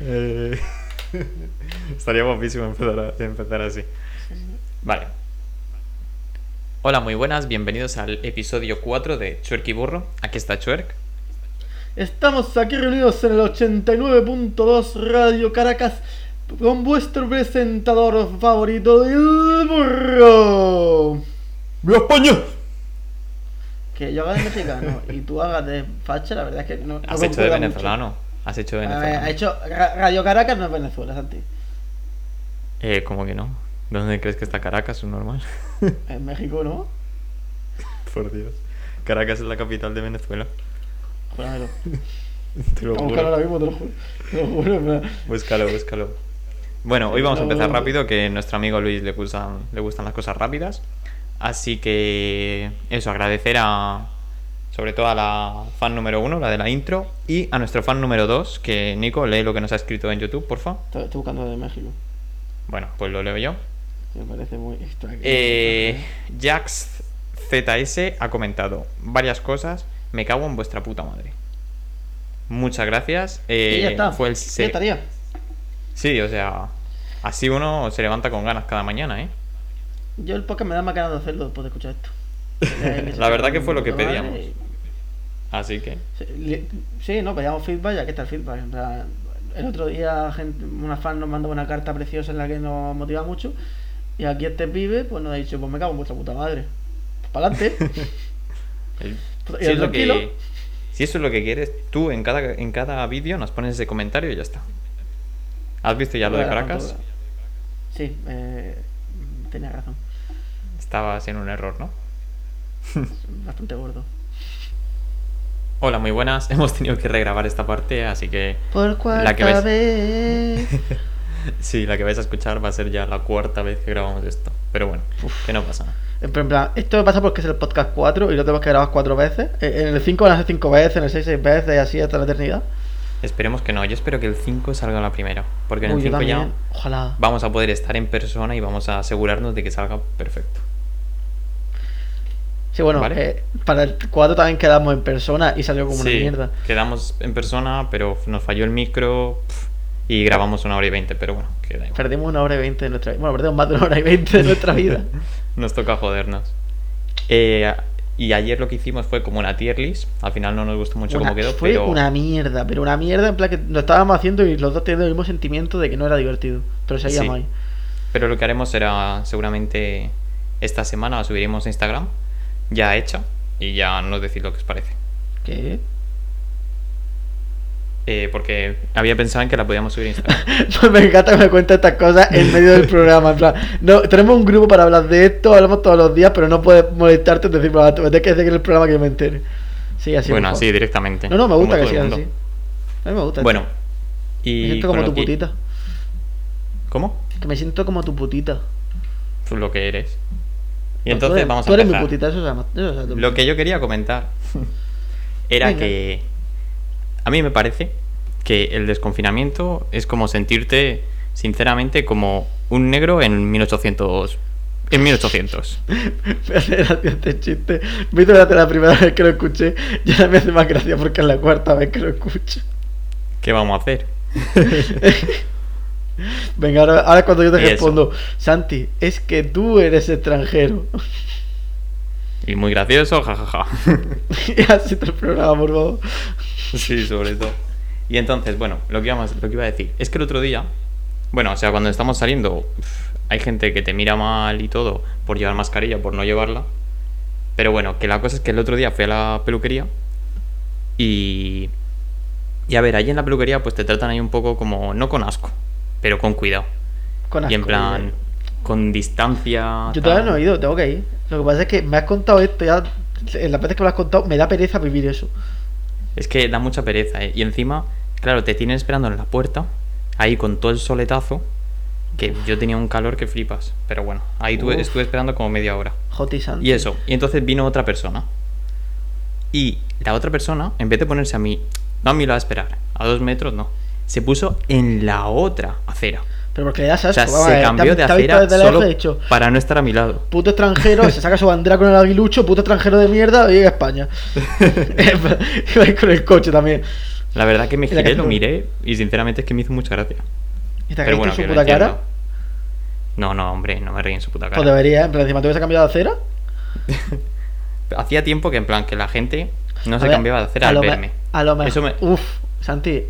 Eh, estaría guapísimo empezar, a- empezar así. Vale. Hola, muy buenas, bienvenidos al episodio 4 de Chuerk y Burro. Aquí está Chuerk. Estamos aquí reunidos en el 89.2 Radio Caracas con vuestro presentador favorito, el burro. ¡Viva España! Que yo haga de mexicano y tú hagas de facha, la verdad es que no. no Has hecho de venezolano. Has hecho de mucho. A ver, venezolano. ha hecho Ra- Radio Caracas no es Venezuela, Santi. Eh, ¿cómo que no? ¿Dónde crees que está Caracas? ¿Es normal? Es México, ¿no? Por Dios. Caracas es la capital de Venezuela. Júramelo. Te lo juro. ahora mismo, te lo juro. Te lo juro, en verdad. Búscalo, búscalo. Bueno, hoy vamos a empezar rápido, que a nuestro amigo Luis le gustan, le gustan las cosas rápidas. Así que eso, agradecer a sobre todo a la fan número uno, la de la intro, y a nuestro fan número dos, que Nico, lee lo que nos ha escrito en YouTube, porfa. Estoy, estoy buscando de México. Bueno, pues lo leo yo. Me parece muy extraño. Eh, Jax ZS ha comentado varias cosas. Me cago en vuestra puta madre. Muchas gracias. Eh, Y ya está. Fue el Ya estaría. Sí, o sea, así uno se levanta con ganas cada mañana, ¿eh? Yo el podcast me da más ganas de hacerlo después de escuchar esto. La verdad que fue lo que pedíamos. y- Así que, Sí, no, pedíamos feedback, ya que está el feedback. El otro día gente, una fan nos mandó una carta preciosa en la que nos motiva mucho. Y aquí este pibe pues nos ha dicho, pues me cago en vuestra puta madre. Pues para adelante. el- Pues, si, y es lo tranquilo. que, si eso es lo que quieres, tú en cada, en cada vídeo nos pones ese comentario y ya está. ¿Has visto ya lo de Caracas? Sí, eh, tenía razón. Estabas en un error, ¿no? Bastante gordo. Hola, muy buenas. Hemos tenido que regrabar esta parte, así que Por cuarta La que ves. vez. sí, la que vais a escuchar va a ser ya la cuarta vez que grabamos esto. Pero bueno, que no pasa nada. En plan, esto me pasa porque es el podcast 4 y lo tenemos que grabar 4 veces. Eh, En el 5 van a ser 5 veces, en el 6 6 veces y así hasta la eternidad. Esperemos que no. Yo espero que el 5 salga la primera. Porque en Uy, el yo 5 ya. Ojalá. vamos a poder estar en persona y vamos a asegurarnos de que salga perfecto. Sí, bueno, Vale. eh, para el 4 también quedamos en persona y salió como una mierda. quedamos en persona, pero nos falló el micro y grabamos una hora y veinte, pero bueno, queda igual. Perdimos una hora y 20 de nuestra vida. Bueno, perdimos más de una hora y 20 de nuestra vida. Nos toca jodernos. Eh, y ayer lo que hicimos fue como una tier list. Al final no nos gustó mucho Una- cómo quedó, fue pero una mierda, pero una mierda en plan que lo estábamos haciendo y los dos teniendo el mismo sentimiento de que no era divertido. Pero seguíamos Sí. ahí. Pero lo que haremos será seguramente esta semana subiremos a Instagram, ya hecha, y ya nos decís lo que os parece. ¿Qué? Eh, porque había pensado en que la podíamos subir a Instagram. Pues me encanta que me cuente estas cosas en medio del programa. En plan, no, tenemos un grupo para hablar de esto, hablamos todos los días, pero no puedes molestarte en decir, "Bueno, me tienes que decir que en el programa que yo me entere. Sí, así. bueno, así directamente. No, no, me gusta que todo el siga mundo. así. A mí me gusta. Bueno, esto. y. me siento como tu que- putita. ¿Cómo? Que me siento como tu putita. Pues lo que eres. Y No, entonces tú eres, vamos a tú eres empezar. mi putita, eso llama. Eso tu Lo que yo quería comentar era Venga. que a mí me parece que el desconfinamiento es como sentirte, sinceramente, como un negro en 1800. En 1800. Me hace gracia este chiste. Me hizo gracia la primera vez que lo escuché y ahora me hace más gracia porque es la cuarta vez que lo escucho. ¿Qué vamos a hacer? Venga, ahora, ahora cuando yo te respondo, Santi, es que tú eres extranjero. Y muy gracioso, jajaja. y así te el programa, por favor. Sí, sobre todo. Y entonces, bueno, lo que, íbamos- lo que iba a decir es que el otro día, bueno, o sea, cuando estamos saliendo, hay gente que te mira mal y todo por llevar mascarilla, por no llevarla. Pero bueno, que la cosa es que el otro día fui a la peluquería y. Y a ver, ahí en la peluquería, pues te tratan ahí un poco como, no con asco, pero con cuidado. Con y en asco, plan, con distancia. Yo todavía no he ido, tengo que ir. Lo que pasa es que me has contado esto ya. En las veces que me lo has contado, me da pereza vivir eso. Es que da mucha pereza, ¿eh? Y encima, claro, te tienen esperando en la puerta, ahí con todo el soletazo, que yo tenía un calor que flipas. Pero bueno, ahí tuve- estuve esperando como media hora. Joti Santi. Y eso, y entonces vino otra persona. Y la otra persona, en vez de ponerse a mí, no a mí lo va a esperar, a dos metros no, se puso en la otra acera. Pero porque le das O asco. sea, vamos a se cambió de acera solo ha dicho, para no estar a mi lado. puto extranjero, se saca su bandera con el aguilucho, puto extranjero de mierda, y llega a España. y con el coche también. La verdad que me giré, que- lo miré y sinceramente es que me hizo mucha gracia. Y te Pero caíste bueno, en su puta cara. No, no, hombre, no me reí en su puta cara. Pues debería, ¿eh? Plan, encima te hubiese cambiado de acera. Hacía tiempo que en plan que la gente no A se ver, cambiaba de acera al verme. A lo mejor. Me- Uf, Santi,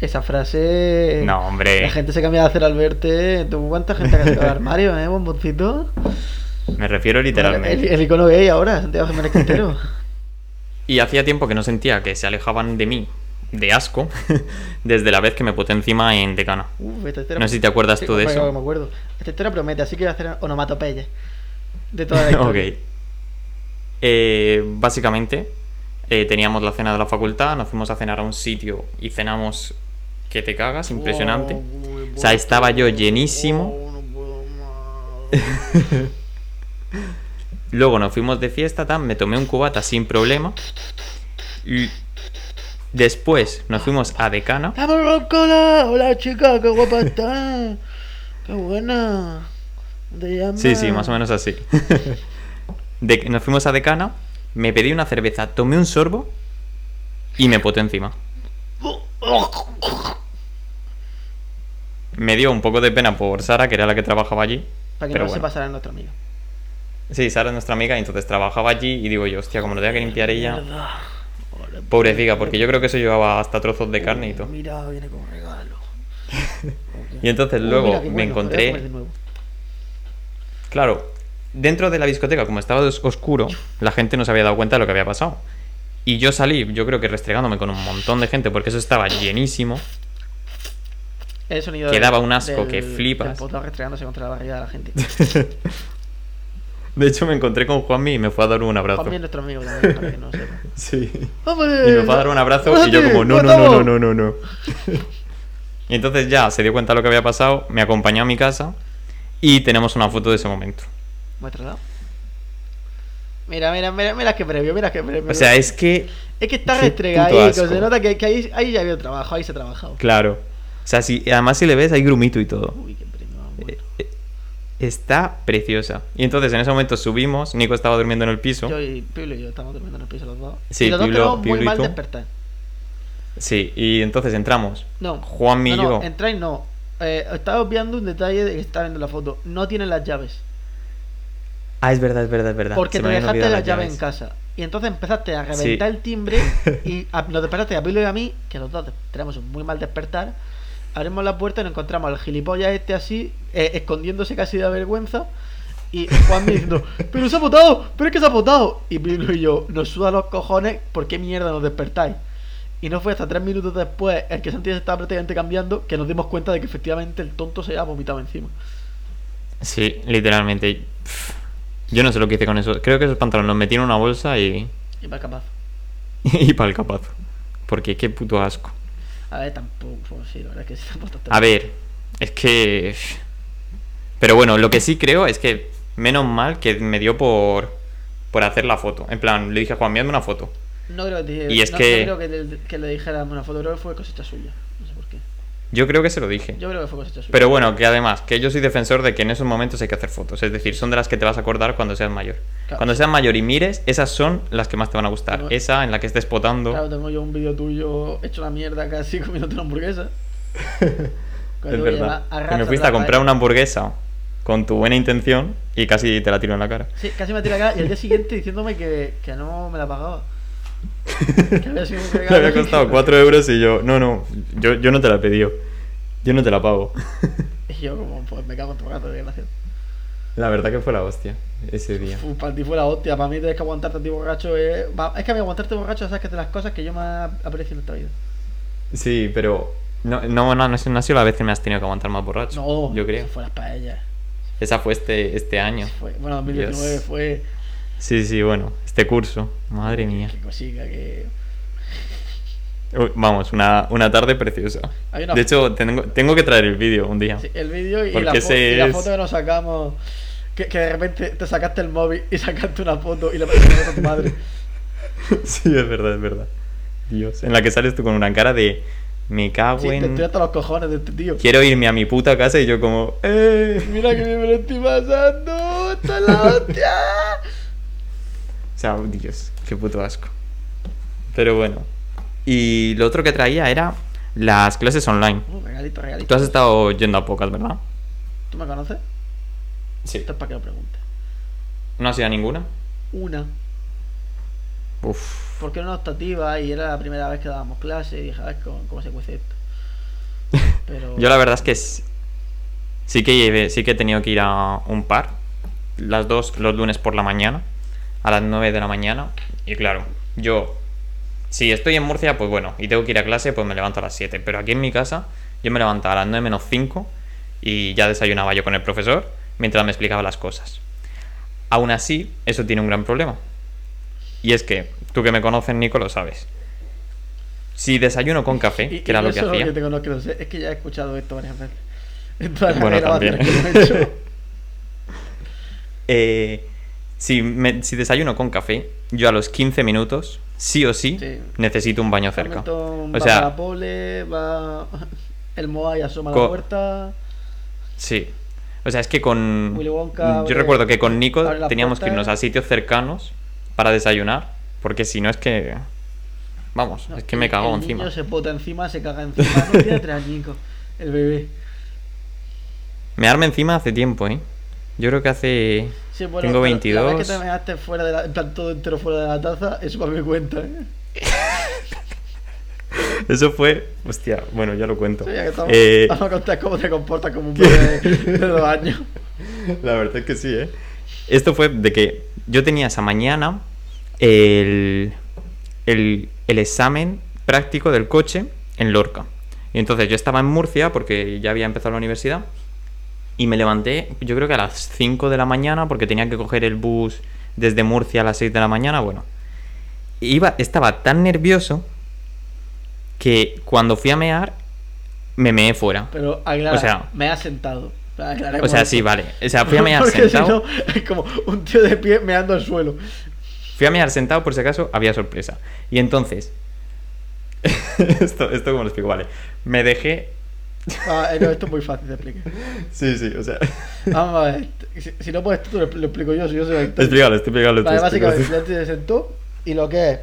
esa frase. No, hombre. La gente se cambia de acera al verte. ¿Tú cuánta gente ha sacado del armario, eh, bomboncito? Me refiero literalmente. El, el icono gay ahora, Santiago Jiménez Quintero. Y hacía tiempo que no sentía que se alejaban de mí de asco desde la vez que me puté encima en Decana. Uf, esta No sé si te acuerdas Sí, tú de eso. que me acuerdo. Esta historia promete, así que voy a hacer onomatopeyas. De toda la historia. ok. Eh, básicamente, eh, teníamos la cena de la facultad, nos fuimos a cenar a un sitio y cenamos que te cagas, impresionante. O sea, estaba yo llenísimo. Oh. Luego nos fuimos de fiesta, tal, me tomé un cubata sin problema. Y después nos fuimos a Decana. ¡Vamos, Roncola! Hola, chica, qué guapa estás. Qué buena. ¿Cómo ¿Te llamas? Sí, sí, más o menos así. De- nos fuimos a Decana, me pedí una cerveza, tomé un sorbo y me poté encima. Me dio un poco de pena por Sara, que era la que trabajaba allí. Para que pero no se bueno. pasara nuestro amigo. Sí, Sara es nuestra amiga y entonces trabajaba allí y digo yo, hostia, como lo tenga que limpiar ella. Joder, Pobrecita, porque yo creo que eso llevaba hasta trozos de carne y todo. Mira, viene con regalo. Y entonces Uh, luego mira me encontré, comer de nuevo. claro, dentro de la discoteca, como estaba os- oscuro, la gente no se había dado cuenta de lo que había pasado. Y yo salí, yo creo que restregándome con un montón de gente, porque eso estaba llenísimo. El sonido Que daba un asco del- que flipas. poto restregándose contra la barriga de la gente. De hecho, me encontré con Juanmi y me fue a dar un abrazo. Juanmi es nuestro amigo también, para que no sepa. Sí. ¡Hombre! Y me fue a dar un abrazo y yo como, no, no, no, no, no, no, no. Y entonces ya se dio cuenta de lo que había pasado, me acompañó a mi casa y tenemos una foto de ese momento. Muéstrala. Mira, mira, mira, mira qué previo, mira qué previo. O sea, es que, es que está que asco. se nota que, que ahí, ahí ya había trabajo, ahí se ha trabajado. claro. O sea, si, además si le ves hay grumito y todo. Uy, qué premio. Eh, bueno. eh, Está preciosa. Y entonces en ese momento subimos, Nico estaba durmiendo en el piso. Yo y Piblo y yo estamos durmiendo en el piso los dos. Sí, y los dos Piblo- tenemos muy mal despertar. Sí, y entonces entramos. No. Juanmi y no, yo. no, entráis no. Eh, estaba obviando un detalle de que está viendo la foto. No tienen las llaves. Ah, es verdad, es verdad, es verdad. Porque Se te dejaste olvidado las llaves en casa. Y entonces empezaste a Sí. reventar el timbre y a- nos despertaste a Pablo y a mí, que los dos tenemos un muy mal despertar. Abrimos la puerta y nos encontramos al gilipollas este así, eh, escondiéndose casi de vergüenza. Y Juan me diciendo, pero se ha votado, pero es que se ha votado. Y Pablo y yo, nos suda los cojones, ¿por qué mierda nos despertáis? Y no fue hasta tres minutos después, el que Santi se estaba prácticamente cambiando, que nos dimos cuenta de que efectivamente el tonto se había vomitado encima. Sí, literalmente. Pff, Yo no sé lo que hice con eso. Creo que esos pantalones los metí en una bolsa y. Y va capaz. y para el capazo. Porque qué puto asco. A ver, tampoco, sí, la verdad es que sí, tampoco A ver, es que. Pero bueno, lo que sí creo es que menos mal que me dio por. por hacer la foto. En plan, le dije a Juan, envíame una foto. No creo que, te- Y es que- no creo que, le, que le dijera una foto, creo que fue cosecha suya. No sé por qué. Yo creo que se lo dije. Yo creo que fue cosecha suya. Pero bueno, que además, que yo soy defensor de que en esos momentos hay que hacer fotos. Es decir, son de las que te vas a acordar cuando seas mayor. Claro, cuando seas mayor y mires, esas son las que más te van a gustar. Esa en la que estés potando. Claro, tengo yo un vídeo tuyo hecho la mierda casi comiéndote una hamburguesa. es verdad. Que me fuiste a comprar una hamburguesa con tu buena intención y casi te la tiro en la cara. Sí, casi me tira la cara y al día siguiente diciéndome que, que no me la pagaba. Que había sido un regalo había costado que- 4 euros y yo, no, no, yo, yo no te la pedido. Yo no te la pago. Y yo como, pues me cago en tu gato, desgraciado. La verdad que fue la hostia ese día. Fu, para ti fue la hostia, para mí tienes que aguantarte a ti borracho es... va- Es que a mí aguantarte borracho sabes que es de las cosas que yo más aprecio en esta vida. Sí, pero no, no, no, no, no ha sido la vez que me has tenido que aguantar más borracho. No, yo creo. eso fue las paellas. Esa fue este, este año. Fue, bueno, 2019 Dios. fue... Sí, sí, bueno, este curso. Madre mía. Qué cosica, que... Vamos, una, una tarde preciosa. Una De hecho, tengo, tengo que traer el vídeo un día. Sí, el vídeo y, la es- foto que nos sacamos. Que, que de repente te sacaste el móvil y sacaste una foto y le pasaste a tu madre. Sí, es verdad, es verdad. Dios. En la que sales tú con una cara de. Me cago Sí, te en. estoy hasta los cojones de este tío. Quiero irme a mi puta casa y yo como. ¡Eh! Mira que me lo estoy pasando. ¡Esto es la hostia! O sea, Dios, qué puto asco. Pero bueno. Y lo otro que traía era las clases online. Uh, regalito, regalito. Tú has estado yendo a pocas, ¿verdad? ¿Tú me conoces? Sí. Esto es para que lo preguntes. ¿No has ido a ninguna? Una. Uf. Porque era una optativa y era la primera vez que dábamos clase y dije, a ver cómo, cómo se cuece esto. Pero... Yo la verdad es que sí que llevé- sí que he tenido que ir a un par. Las dos los lunes por la mañana. A las 9 de la mañana. Y claro, yo. Si estoy en Murcia, pues bueno, y tengo que ir a clase, pues me levanto a las 7. Pero aquí en mi casa, yo me levantaba a las 9 menos 5 y ya desayunaba yo con el profesor mientras me explicaba las cosas. Aún así, eso tiene un gran problema. Y es que, tú que me conoces, Nico, lo sabes. Si desayuno con café, Y- que era lo que hacía. que te conozco, lo sé, es que ya he escuchado esto varias veces. Bueno, también. que he hecho. Eh, si, me- si desayuno con café, yo a los 15 minutos, sí o sí, Sí. necesito un baño cerca. meto- O sea, la pole, va el Moai asoma la puerta. sí. O sea, es que con... Willy Wonka yo recuerdo que con Nico teníamos que irnos a sitios cercanos para desayunar, porque si no es que... Vamos, No, es que me cago el encima. niño se pota encima, se caga encima. No tiene tres añicos, el bebé. Me arme encima hace tiempo, ¿eh? Yo creo que hace... Sí, bueno, Tengo pero La vez 22. que te measte fuera de la, en plan, todo entero fuera de la taza, eso para mi cuenta, ¿eh? Eso fue... Hostia, bueno, ya lo cuento. Sí, ya que estamos, Eh, vamos a contar cómo te comportas como un bebé de, de dos años. La verdad es que sí, ¿eh? Esto fue de que yo tenía esa mañana el, el, el examen práctico del coche en Lorca. Y entonces yo estaba en Murcia porque ya había empezado la universidad. Y me levanté, yo creo que a las 5 de la mañana porque tenía que coger el bus desde Murcia a las 6 de la mañana. Bueno, iba, estaba tan nervioso que cuando fui a mear, me meé fuera. Pero aclara, O sea- me ha sentado. O sea, sí, vale. O sea, fui a mear Porque sentado. si no, es como un tío de pie meando al suelo. Fui a mirar sentado por si acaso había sorpresa. Y entonces. esto, esto como lo explico, vale. Me dejé. Ah, eh, no, esto es muy fácil de explicar. Sí, sí, o sea. Vamos a ver. Si, si no puedes tú, lo, lo explico yo. Si yo soy actor. explícalo, explícalo. Vale, tú. básicamente, ya se sentó y lo que es.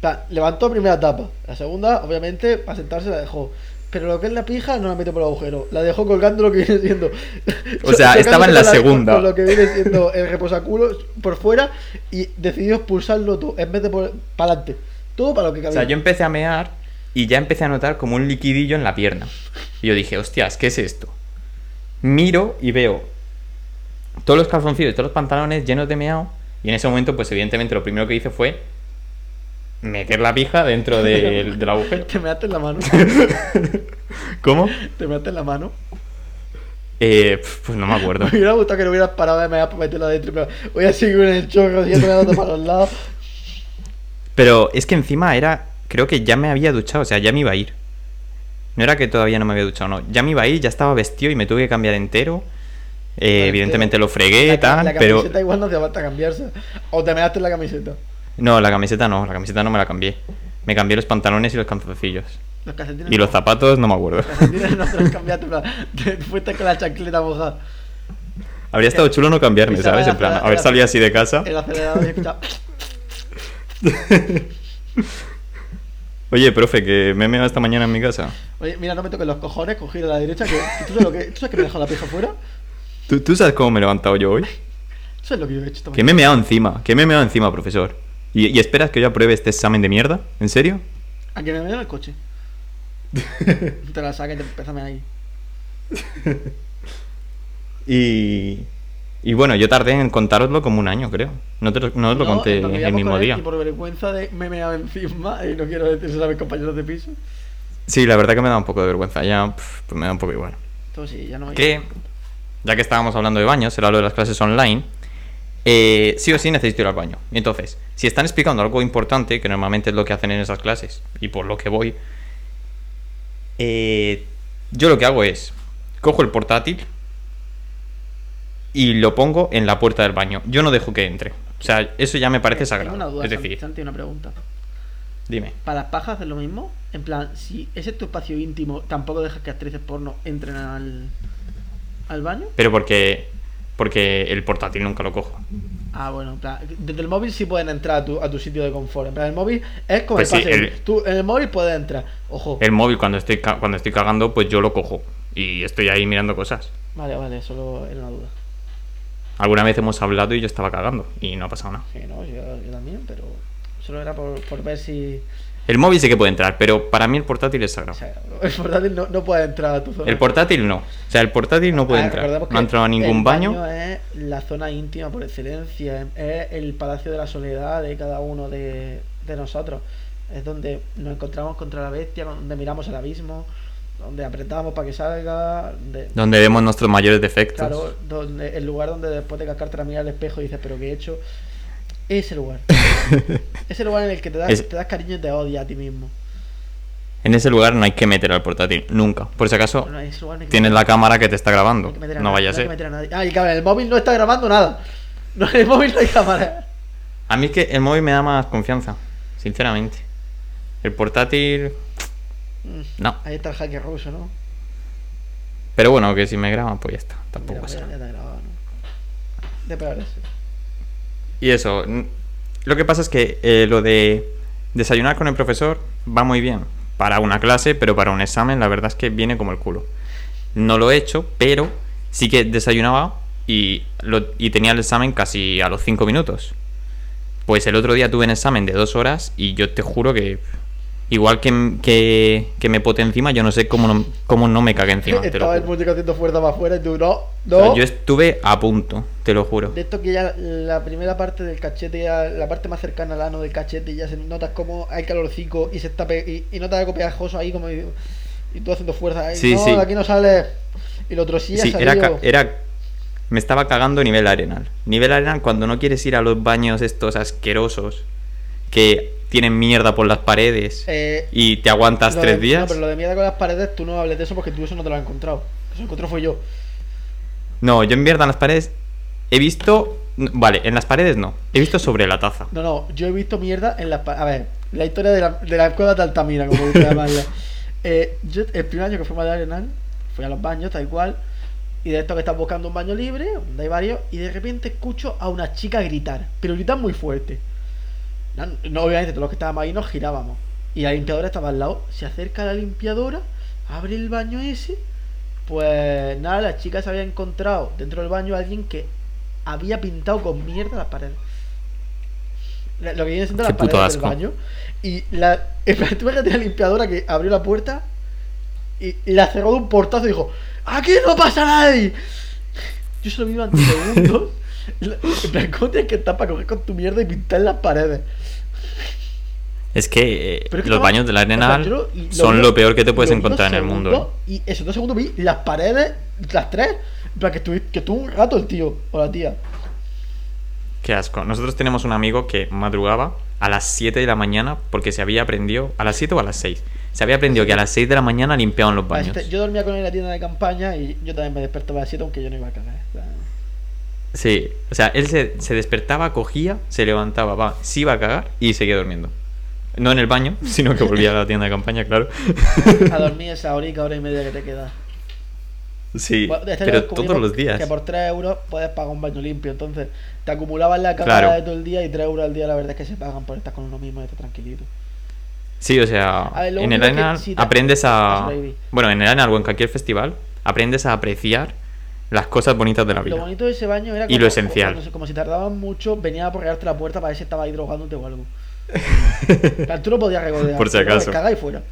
plan, levantó primera etapa. La segunda, obviamente, para sentarse la dejó. Pero lo que es la pija no la metió por el agujero. La dejó colgando lo que viene siendo. O sea, estaba en la con segunda. Con lo que viene siendo el reposaculo por fuera y decidió expulsarlo todo en vez de por para adelante. Todo para lo que O cabía. sea, yo empecé a mear y ya empecé a notar como un liquidillo en la pierna. Y yo dije, hostias, ¿qué es esto? Miro y veo todos los calzoncillos, todos los pantalones llenos de meao. Y en ese momento, pues evidentemente lo primero que hice fue meter la pija dentro del, del agujero. Te measte en la mano. ¿Cómo? Te measte en la mano. Eh, pues no me acuerdo. Me hubiera gustado que no hubieras parado de mear para meterla adentro. Pero voy a seguir en el chorro, siguiendo dando para los lados. Pero es que encima era. Creo que ya me había duchado, o sea, ya me iba a ir. No era que todavía no me había duchado, no. Ya me iba a ir, ya estaba vestido y me tuve que cambiar entero. Eh, evidentemente lo fregué, la, tal, la pero. camiseta igual no hace falta cambiarse. O te measte en la camiseta. No, la camiseta no, la camiseta no me la cambié. Me cambié los pantalones y los calzoncillos. Los Y los zapatos no me acuerdo. Los no te los cambiaste. Te fuiste con la chancleta mojada. Habría estado chulo no cambiarme, ¿sabes? En plan, haber salido así de casa. El acelerador y. Oye, profe, que me he meado esta mañana en mi casa. Oye, mira, no me toques los cojones, cogí a la derecha. Que, ¿tú, sabes lo que, ¿Tú sabes que me he dejado la pija fuera? ¿Tú, tú sabes cómo me he levantado yo hoy? Eso es lo que yo he hecho esta Que me he meado encima, que me he meado encima, profesor. ¿Y, y esperas que yo apruebe este examen de mierda? ¿En serio? A que me en el coche. te la saques y te empezame ahí. Y, y bueno, yo tardé en contároslo como un año, creo. No, te lo- no os lo No, conté nos el mismo día. Y por vergüenza de me meado encima y no quiero decirse a mis compañeros de piso. Sí, la verdad que me da un poco de vergüenza. Ya, pues me da un poco igual. Entonces sí, ya no Que, ya que estábamos hablando de baños, era lo de las clases online, eh, sí o sí necesito ir al baño. Entonces, si están explicando algo importante, que normalmente es lo que hacen en esas clases, y por lo que voy, eh, yo lo que hago es, cojo el portátil y lo pongo en la puerta del baño. Yo no dejo que entre. O sea, eso ya me parece Tengo sagrado. una duda, es decir, Santi, una pregunta. Dime. Para las pajas es lo mismo. En plan, si ese es tu espacio íntimo, tampoco dejas que actrices porno entren al, al baño. Pero porque. Porque el portátil nunca lo cojo. Ah, bueno, en plan, desde el móvil sí pueden entrar a tu, a tu sitio de confort. En plan, el móvil es como Pues el sí, el- Tú en el móvil puedes entrar. Ojo. El móvil cuando estoy cuando estoy cagando, pues yo lo cojo. Y estoy ahí mirando cosas. Vale, vale, solo era una duda. Alguna vez hemos hablado y yo estaba cagando. Y no ha pasado nada. Sí, no, yo, yo también, pero solo era por, por ver si. El móvil sí que puede entrar, pero para mí el portátil es O sagrado. sea, el portátil no, no puede entrar a tu zona. El portátil no. O sea, el portátil no puede Ah, entrar. No ha entrado a ningún el baño. es la zona íntima por excelencia. Es el palacio de la soledad de cada uno de, de nosotros. Es donde nos encontramos contra la bestia, donde miramos el abismo, donde apretamos para que salga. Donde, Donde vemos nuestros mayores defectos. claro, donde, el lugar donde después de cascarte la mirada al espejo dices, pero ¿qué he hecho? Ese lugar. Ese lugar en el que te das, Es- te das cariño y te odias a ti mismo. En ese lugar no hay que meter al portátil. Nunca. Por si acaso, No, no tienes la cámara que te está grabando. No vaya a ser. Ah, y en el móvil no está grabando nada. No, en el móvil no hay cámara. A mí es que el móvil me da más confianza. Sinceramente. El portátil. Mm. No. Ahí está el hacker ruso, ¿no? Pero bueno, que si me graban, pues ya está. Tampoco pasa ya, nada. ¿no? De. Y eso. Lo que pasa es que eh, lo de desayunar con el profesor va muy bien. Para una clase, pero para un examen, la verdad es que viene como el culo. No lo he hecho, pero sí que desayunaba y, lo- y tenía el examen casi a los 5 minutos. Pues el otro día tuve un examen de dos horas y yo te juro que. Igual que, que, que me pote encima, yo no sé cómo no, cómo no me cagué encima. Estaba el muñeco haciendo fuerza para afuera y tú, no, O no. sea, yo estuve a punto, te lo juro. De esto que ya la primera parte del cachete, ya, la parte más cercana al ano del cachete, ya se notas como hay calorcico y se está y, y notas algo pegajoso ahí como y, y tú haciendo fuerza. ahí, Sí, no, sí. de aquí no sale. Y el otro sí ya Sí, era, era. Me estaba cagando nivel arenal. Nivel arenal cuando no quieres ir a los baños estos asquerosos que tienen mierda por las paredes Eh, y te aguantas tres de- días. No, pero lo de mierda con las paredes, tú no hables de eso porque tú eso no te lo has encontrado. Eso lo encontró fue yo. No, yo en mierda en las paredes he visto. Vale, en las paredes no. He visto sobre la taza. No, no, yo he visto mierda en las paredes. A ver, la historia de la, de la cueva de Altamira, como llamarla. Eh, yo, el primer año que fui a Madrid Arenal, fui a los baños, tal cual. Y de esto que estás buscando un baño libre, donde hay varios, y de repente escucho a una chica gritar, pero gritar muy fuerte. No, no, obviamente, todos los que estábamos ahí nos girábamos. Y la limpiadora estaba al lado. Se acerca a la limpiadora, abre el baño ese. Pues nada, la chica se había encontrado dentro del baño a alguien que había pintado con mierda las paredes. Lo que viene siendo las paredes del baño. Y la. imagínate la limpiadora que abrió la puerta y la cerró de un portazo y dijo: ¡Aquí no pasa nadie! Yo solo vi durante segundos. En plan, ¿cómo tienes que estar para coger con tu mierda y pintar las paredes? Es que eh, Pero es que los baños yo lo- lo son lo peor que te puedes encontrar en el mundo. Y esos dos segundos vi las paredes, las tres. Plan, que estuvo, que un rato el tío o la tía. Qué asco. Nosotros tenemos un amigo que madrugaba a las 7 de la mañana porque se había aprendido. ¿A las 7 o a las 6? Se había aprendido que a las 6 de la mañana limpiaban los baños. Este, yo dormía con él en la tienda de campaña y yo también me despertaba a las 7 aunque yo no iba a cagar. O sea, Sí, o sea, él se, se despertaba, cogía, se levantaba, va, se iba a cagar y seguía durmiendo. No en el baño, sino que volvía a la tienda de campaña, claro. a dormir esa horica, hora y media que te queda. Sí, Bueno, este pero lo todos los días. Que por 3 euros puedes pagar un baño limpio. Entonces, te acumulabas la cagada Claro. de todo el día y 3 euros al día, la verdad es que se pagan por estar con uno mismo y estar tranquilito. Sí, o sea, A ver, lo en el Arenal te- aprendes a... Bueno, en el Arenal o en cualquier festival, aprendes a apreciar las cosas bonitas de la Lo vida. bonito de ese baño era Y como, lo esencial. Como, como si tardaban mucho, venía a porrearte la puerta para ver si estaba ahí drogándote o algo. Lo podías regodear. Por si acaso. Caga y fuera.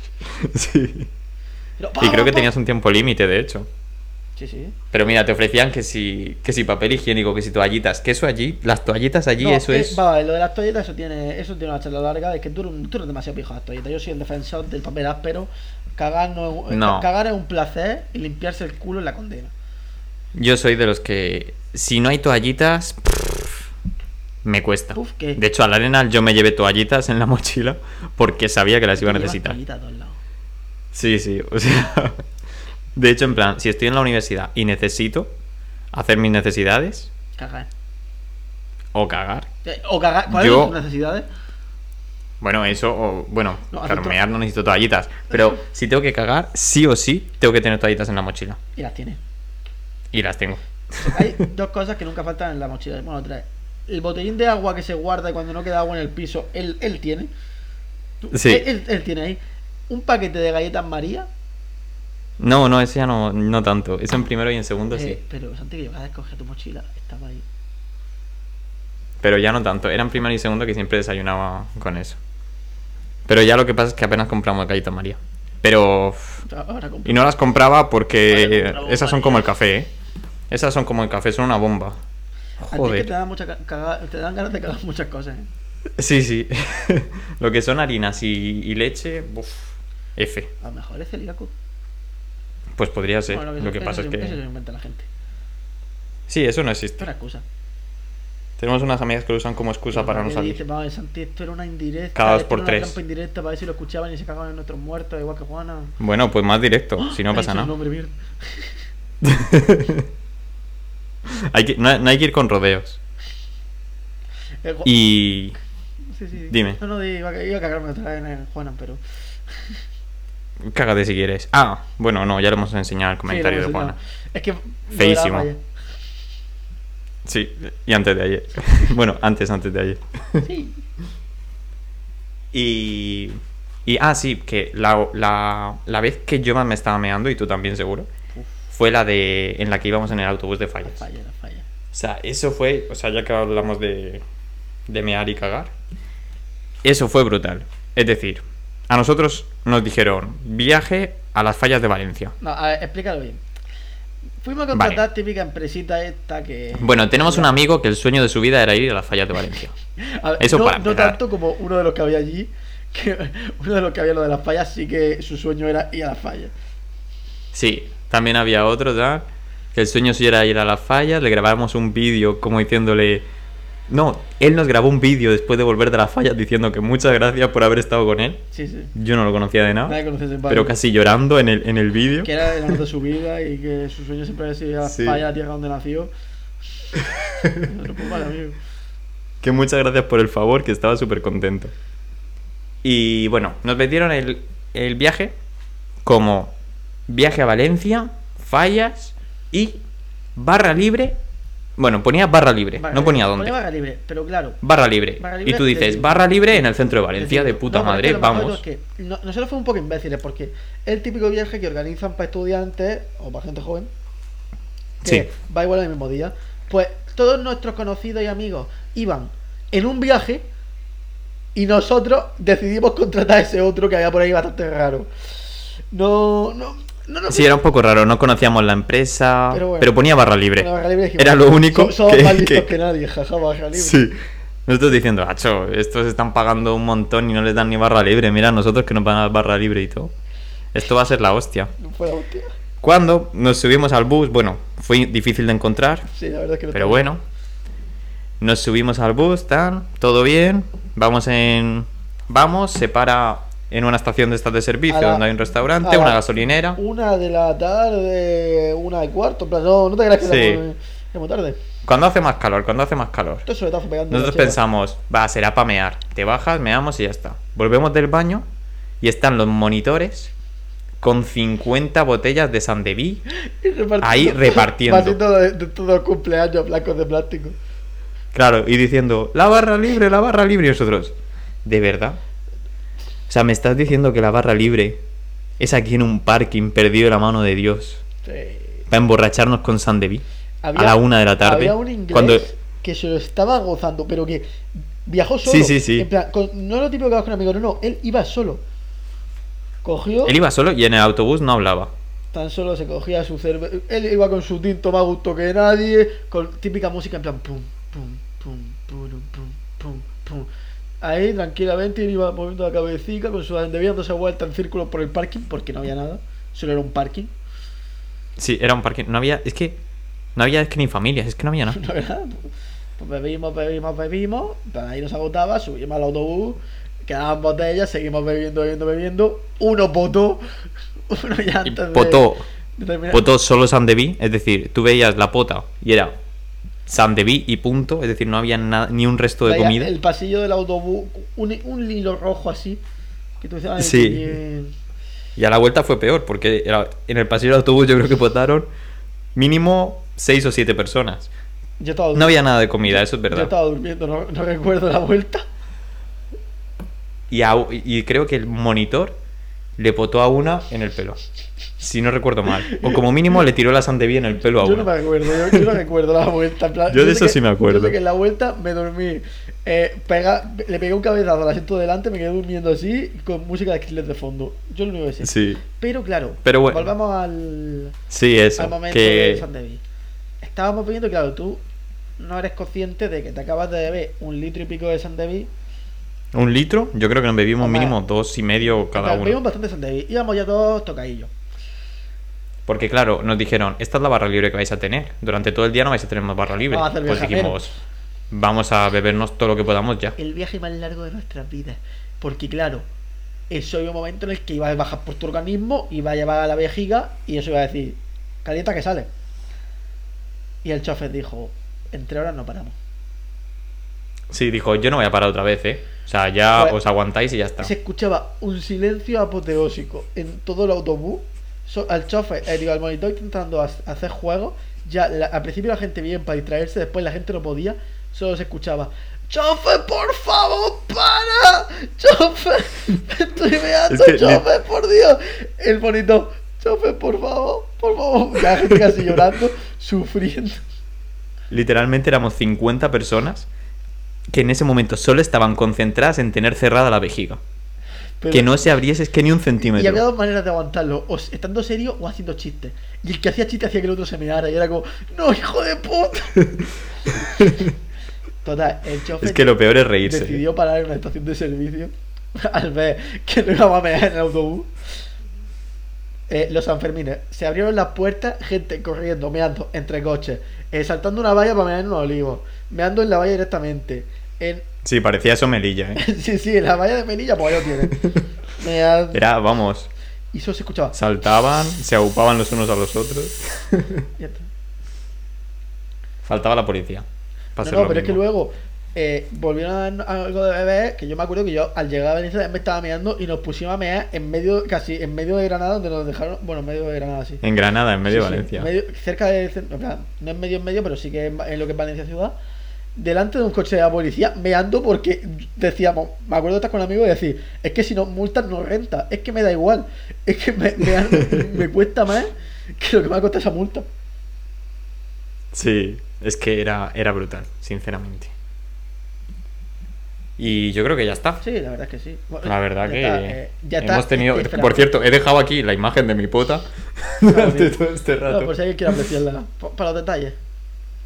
sí. Pero, Y creo que pa, tenías un tiempo límite, de hecho. Sí, sí. Pero mira, te ofrecían que si, que si papel higiénico, que si toallitas, que eso allí, las toallitas allí, No, eso eh, es... Va, lo de las toallitas, eso tiene, eso tiene una charla larga. Es que tú, tú eres demasiado pijo las toallitas. Yo soy el defensor del papel áspero. Cagar, no, cagar es un placer y limpiarse el culo es la condena. Yo soy de los que, si no hay toallitas, pff, me cuesta. De hecho, al Arenal yo me llevé toallitas en la mochila porque sabía que las iba a necesitar. toallitas a todos lados. Sí, sí, o sea... De hecho, en plan, si estoy en la universidad y necesito hacer mis necesidades Cagar. o cagar, Eh, O cagar. ¿Cuáles Yo- son tus necesidades? Bueno, eso, o, bueno, No, claro, hace to- mear no necesito toallitas. Pero si tengo que cagar, sí o sí, tengo que tener toallitas en la mochila. Y las tiene. Y las tengo. Hay dos cosas que nunca faltan en la mochila. Bueno, tres. El botellín de agua que se guarda y cuando no queda agua en el piso, él, él tiene. Tú- Sí. Él, él- él tiene ahí. Un paquete de galletas María. No, no, ese ya no, no tanto. Eso en primero y en segundo eh, sí. Pero Santi, que llevas a escoger tu mochila, estaba ahí. Pero ya no tanto. Era en primero y segundo que siempre desayunaba con eso. Pero ya lo que pasa es que apenas compramos galletas María. Pero... Y no las compraba porque esas son como el café, ¿eh? Esas son como el café, son una bomba. A ti que te Joder. dan, mucha ca- caga- te dan ganas de cagar muchas cosas. ¿eh? Sí, sí. lo que son harinas y, y leche, uf, F. A lo mejor es celíaco. Pues podría ser. Bueno, lo que eso- pasa es eso- Eso que... lo inventa la gente. Sí, eso no existe. es una excusa. Tenemos unas amigas que lo usan como excusa para no Que salir. dice, Santi, esto era una indirecta. Cada dos por era una tres. trampa indirecta para ver si lo escuchaban y se cagaban en nuestros muertos, igual que Juana. Bueno, pues más directo, si no pasa nada. Hay que, no, no hay que ir con rodeos. El Ju- Y... Sí, sí. dime. No, no, iba, a- iba a cagarme otra vez en el Juanan, pero. Cágate si quieres. Ah, bueno, no, ya lo hemos enseñado el Sí, comentario lo de Juana. Es que. Feísimo. Sí, y antes de ayer. bueno, antes, antes de ayer. Sí. Y... Y, ah, sí, que la, la, la vez que yo más me estaba meando, y tú también seguro, fue la de en la que íbamos en el autobús de la fallas. falla, la falla. O sea, eso fue, o sea, ya que hablamos de, de mear y cagar, eso fue brutal. Es decir, a nosotros nos dijeron viaje a las fallas de Valencia. No, a ver, explícalo bien. Fuimos a contratar típica empresita esta que. Bueno, tenemos un amigo que el sueño de su vida era ir a las fallas de Valencia. A ver, Eso no, para no tanto como uno de los que había allí, que uno de los que había lo de las fallas, sí que su sueño era ir a las fallas. Sí, también había otro, ¿ya? Que el sueño suyo era ir a las fallas, le grabamos un vídeo como diciéndole... No, él nos grabó un vídeo después de volver de las fallas diciendo que muchas gracias por haber estado con él. Sí, sí. Yo no lo conocía de nada. Nadie Pero casi llorando en el, en el vídeo. Que era el amor de su vida y que su sueño siempre había sido ir a las Sí. fallas, a la tierra donde nació. No, pues amigo. Que muchas gracias por el favor, que estaba súper contento. Y bueno, nos vendieron el, el viaje como viaje a Valencia, fallas y barra libre. Bueno, ponía barra libre, Barra no ponía libre. dónde. Ponía barra libre, pero claro. Barra libre. Barra Y tú dices, barra libre en el centro de Valencia, de puta no, madre, vamos. que no- nosotros fuimos un poco imbéciles porque el típico viaje que organizan para estudiantes o para gente joven que Sí. va igual el mismo día. Pues todos nuestros conocidos y amigos iban en un viaje y nosotros decidimos contratar a ese otro que había por ahí bastante raro. No, no, no Sí, era un poco raro, no conocíamos la empresa, Pero ponía barra libre. Barra Era lo único "So- Somos que- más listos que, que- nadie, jaja, barra libre. Sí. Nosotros diciendo, acho, estos están pagando un montón y no les dan ni barra libre. Mira, nosotros que nos van a dar barra libre y todo. Esto va a ser la hostia. No fue la hostia. Cuando nos subimos al bus, bueno, fue difícil de encontrar, Sí, la verdad es que no pero bueno. Nos subimos al bus, tan, todo bien. Vamos en. Vamos, se para en una estación de estas de servicio la- donde hay un restaurante, la- una gasolinera. Una de la tarde, una de cuarto, no, no te creas que Sí. muy, muy tarde. Cuando hace más calor, cuando hace más calor. Nosotros pensamos, va, será para mear. Te bajas, meamos y ya está. Volvemos del baño y están los monitores con 50 botellas de Sandeví. Ahí repartiendo. Vasitos de, de todos los cumpleaños blancos de plástico. Claro, y diciendo, la barra libre, la barra libre. Y nosotros, ¿de verdad? O sea, me estás diciendo que la barra libre es aquí en un parking perdido de la mano de Dios. Sí. Para emborracharnos con Sandeví. Había- a la una de la tarde. Había un inglés Cuando... que se lo estaba gozando, pero que viajó solo. Sí, sí, sí. En plan, con- no lo típico que vas con amigos, no, no, él iba solo. Cogió, Él iba solo y en el autobús no hablaba. tan solo se cogía su cerveza. Él iba con su tinto más gusto que nadie, con típica música en plan pum, pum, pum, pum, pum, pum, pum. Ahí tranquilamente iba moviendo la cabecita con su dándose vuelta en círculo por el parking, porque no había nada, solo era un parking. Sí, era un parking. No había, es que, no había es que ni familias, es que no había nada. No había nada. Pues bebimos, bebimos, bebimos, pero ahí nos agotaba, subimos al autobús, quedaban botellas, seguimos bebiendo, bebiendo, bebiendo. Uno potó, uno ya Y antes potó, de potó solo Sandeví, es decir, tú veías la pota y era Sandeví y punto, es decir, no había nada, ni un resto de Vaya, comida. El pasillo del autobús, un, un hilo rojo así. Que tú dices, "Ay, Sí. qué bien". Y a la vuelta fue peor, porque era- en el pasillo del autobús yo creo que votaron mínimo 6 o 7 personas. Yo estaba, No había nada de comida, eso es yo verdad. estaba durmiendo, no, no recuerdo la vuelta. Y, a- y creo que el monitor le potó a una en el pelo. Si no recuerdo mal. O como mínimo le tiró la sandeví en el pelo a Yo no me acuerdo, yo, yo no recuerdo la vuelta. en plan, Yo de eso que- sí me acuerdo. Yo sé que en la vuelta me dormí. eh, pega- le pegué un cabezazo al asiento delante, me quedé durmiendo así, con música de Skrillex de fondo. Yo lo único que sé. Sí, Pero claro, Pero bueno. volvamos al, sí, eso. al momento de Que San David. Estábamos viendo, claro, tú no eres consciente de que te acabas de beber un litro y pico de San David. un litro, yo creo que nos bebimos mínimo dos y medio cada Bebimos uno. bastante San David. Íbamos ya todos tocadillos. Porque claro, nos dijeron, esta es la barra libre que vais a tener. Durante todo el día no vais a tener más barra libre. Vamos a hacer Pues dijimos, vamos a bebernos todo lo que podamos ya. el viaje más largo de nuestras vidas. Porque claro, eso hay un momento en el que iba a bajar por tu organismo, iba a llevar a la vejiga y eso iba a decir, calienta que sale. Y el chofer dijo, entre horas no paramos. Sí, dijo, yo no voy a parar otra vez, ¿eh? O sea, ya Pues- os aguantáis y ya está. Se escuchaba un silencio apoteósico en todo el autobús. So- al chofer, eh, digo, al monitor intentando ha- hacer juegos. Ya la- al principio la gente bien para distraerse, después la gente no podía. Solo se escuchaba. ¡Chofer, por favor, para! ¡Chofer! ¡Estoy meando, Es que- chofer, por Dios! El monitor. ¡Chofer, por favor! ¡Por favor! La gente casi llorando, sufriendo. Literalmente éramos 50 personas que en ese momento solo estaban concentradas en tener cerrada la vejiga. Pero- que no se abriese es que ni un Y había centímetro. dos maneras de aguantarlo, o estando serio o haciendo chistes. Y el que hacía chistes hacía que el otro se meara y era como, ¡No, hijo de puta! Total, el chofer Es que lo peor es reírse. decidió parar en una estación de servicio al ver que no íbamos a mear en el autobús. Eh, los Sanfermines, se abrieron las puertas, gente corriendo, meando entre coches, eh, saltando una valla para mear en un olivo, meando en la valla directamente. En, Sí, parecía eso melilla, ¿eh? sí, sí, en la valla de Melilla, pues ahí lo tienen. Meando. Era, vamos, Y solo se escuchaba. saltaban, se aupaban los unos a los otros. Ya está. Faltaba la policía. No, hacer no, lo pero es que mismo. luego eh, volvieron a dar algo de beber, que yo me acuerdo que yo al llegar a Valencia me estaba meando y nos pusimos a mear en medio, casi en medio de Granada, donde nos dejaron, bueno, en medio de Granada, sí. En Granada, en medio Sí, de sí, Valencia. medio- cerca de, cen- en plan, no en medio en medio, pero sí que en, en lo que es Valencia ciudad, delante de un coche de la policía, meando porque decíamos, me acuerdo de estar con un amigo y decir, es que si no multas no renta, es que me da igual, es que me, mear me cuesta más que lo que me ha costado esa multa. Sí, es que era, era brutal, sinceramente. Y yo creo que ya está. Sí, la verdad es que sí. Bueno, La verdad ya que está, eh, ya está, hemos tenido... Por cierto, he dejado aquí la imagen de mi pota durante todo este No, rato. por si alguien quiere apreciarla. Pa- Para los detalles.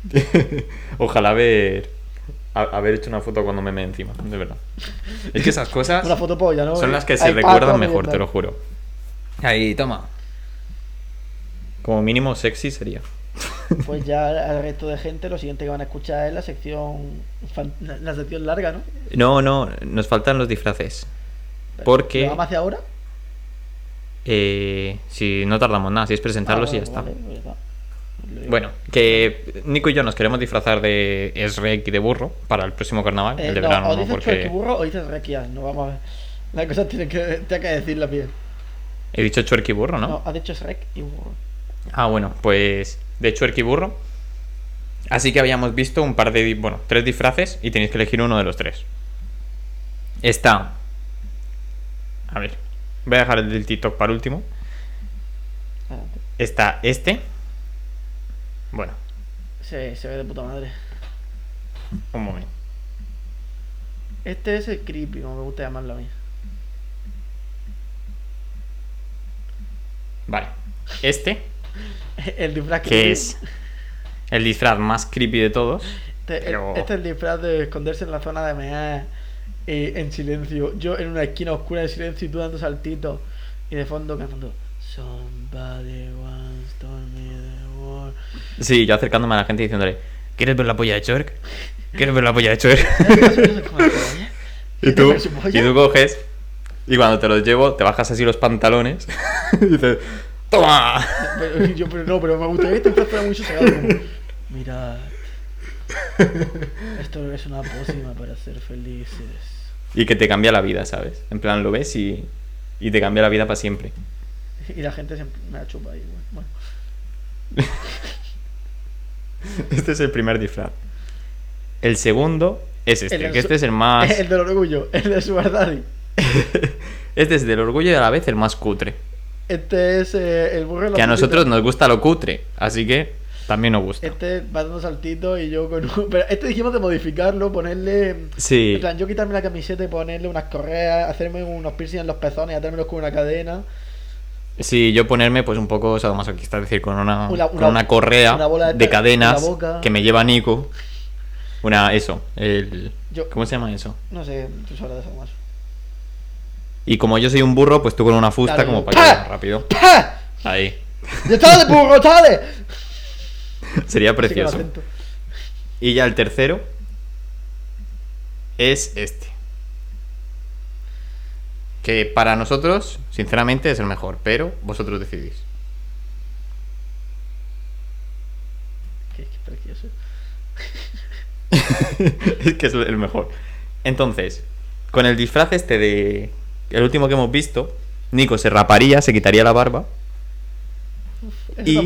Ojalá haber, ha- haber hecho una foto cuando me me encima, de verdad. Es que esas cosas Una foto polla, ¿no? son las que se recuerdan mejor, te lo juro. Ahí, toma. Como mínimo sexy sería. Pues ya al resto de gente lo siguiente que van a escuchar es la sección fan- la sección larga, ¿no? No, no, nos faltan los disfraces. Porque- ¿Lo vamos hacia ahora? Eh, si no tardamos nada, si es presentarlos Ah, y ya está. vale, pues ya está. Digo. Bueno, que Nico y yo nos queremos disfrazar de Shrek y de burro para el próximo carnaval, Eh, el de no, verano, o ¿no? dices Porque Chuequi burro o dices requias, no vamos a ver. Las cosas tienen que, tienen que decirlas bien. he dicho Chuerk y burro, No, ¿no? has dicho Shrek y burro. Ah, bueno, pues de Chuerk y burro. Así que habíamos visto un par de, bueno, tres disfraces y tenéis que elegir uno de los tres. Está... A ver, voy a dejar el del TikTok para último. Está este. Bueno, Se, se ve de puta madre. un momento. Este es el creepy, como me gusta llamarlo a mí. Vale. Este, El disfraz que es el disfraz más creepy de todos. Este, Pero- este es el disfraz de esconderse en la zona de mear eh, en silencio. Yo en una esquina oscura en silencio y tú dando saltitos. Y de fondo cantando Somebody Sí, yo acercándome a la gente y diciéndole, ¿quieres ver la polla de Chork? ¿Quieres ver la polla de Chork? y, tú, y tú coges y cuando te los llevo te bajas así los pantalones y dices, ¡toma! Pero, yo, pero no, pero me gustaría que disfraz fuera muy sosegado. como, Mirad, Esto es una pócima para ser felices. Y que te cambia la vida, ¿sabes? En plan, lo ves y, y te cambia la vida para siempre. Y la gente siempre me la chupa ahí. Este es el primer disfraz. El segundo es este, El que este es el más... El del orgullo, el de Sugar Daddy. este es del orgullo y a la vez el más cutre. Este es eh, el burro de los Que a nosotros nos gusta lo cutre, así que también nos gusta. Este va dando saltitos y yo con un... Pero este dijimos de modificarlo, ponerle... Sí. En plan, yo quitarme la camiseta y ponerle unas correas, hacerme unos piercings en los pezones atármelos con una cadena. Sí, yo ponerme pues un poco sadomasoquista, es decir, con una, Una- con una- una correa de cadenas que me lleva Nico. Una, eso, el... Yo- ¿Cómo se llama eso? No sé, tú sabrás de eso más. Y como yo soy un burro, pues tú con una fusta como para que ¡Ah! vaya rápido. ¡Pah! Ahí. ¡Ya burro, chale! Sería que precioso. Y ya el tercero es este. Que para nosotros, sinceramente, es el mejor, pero vosotros decidís. Qué, qué precioso. es que es el mejor. Entonces, con el disfraz este de. El último que hemos visto, Nico se raparía, se quitaría la barba y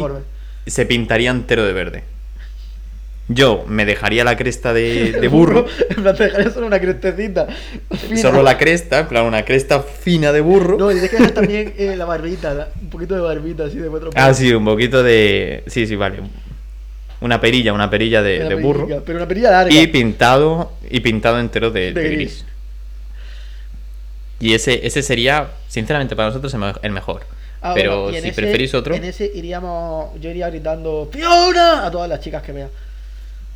se pintaría entero de verde. Yo me dejaría la cresta de, de burro, En plan, te dejaría solo una crestecita. fina. solo la cresta, en plan una cresta fina de burro. No, y tienes que dejar también eh, la barbita, la- un poquito de barbita así de cuatro Ah, sí, un poquito de. Sí, sí, vale. Una perilla, una perilla de, Una de burro. Pero una perilla larga. Y pintado. Y pintado entero de, De de gris. gris. Y ese, ese sería, sinceramente, para nosotros el me- mejor. Ah, Pero bueno, si ese- preferís otro. En ese iríamos. Yo iría gritando ¡Fiona! a todas las chicas que vea.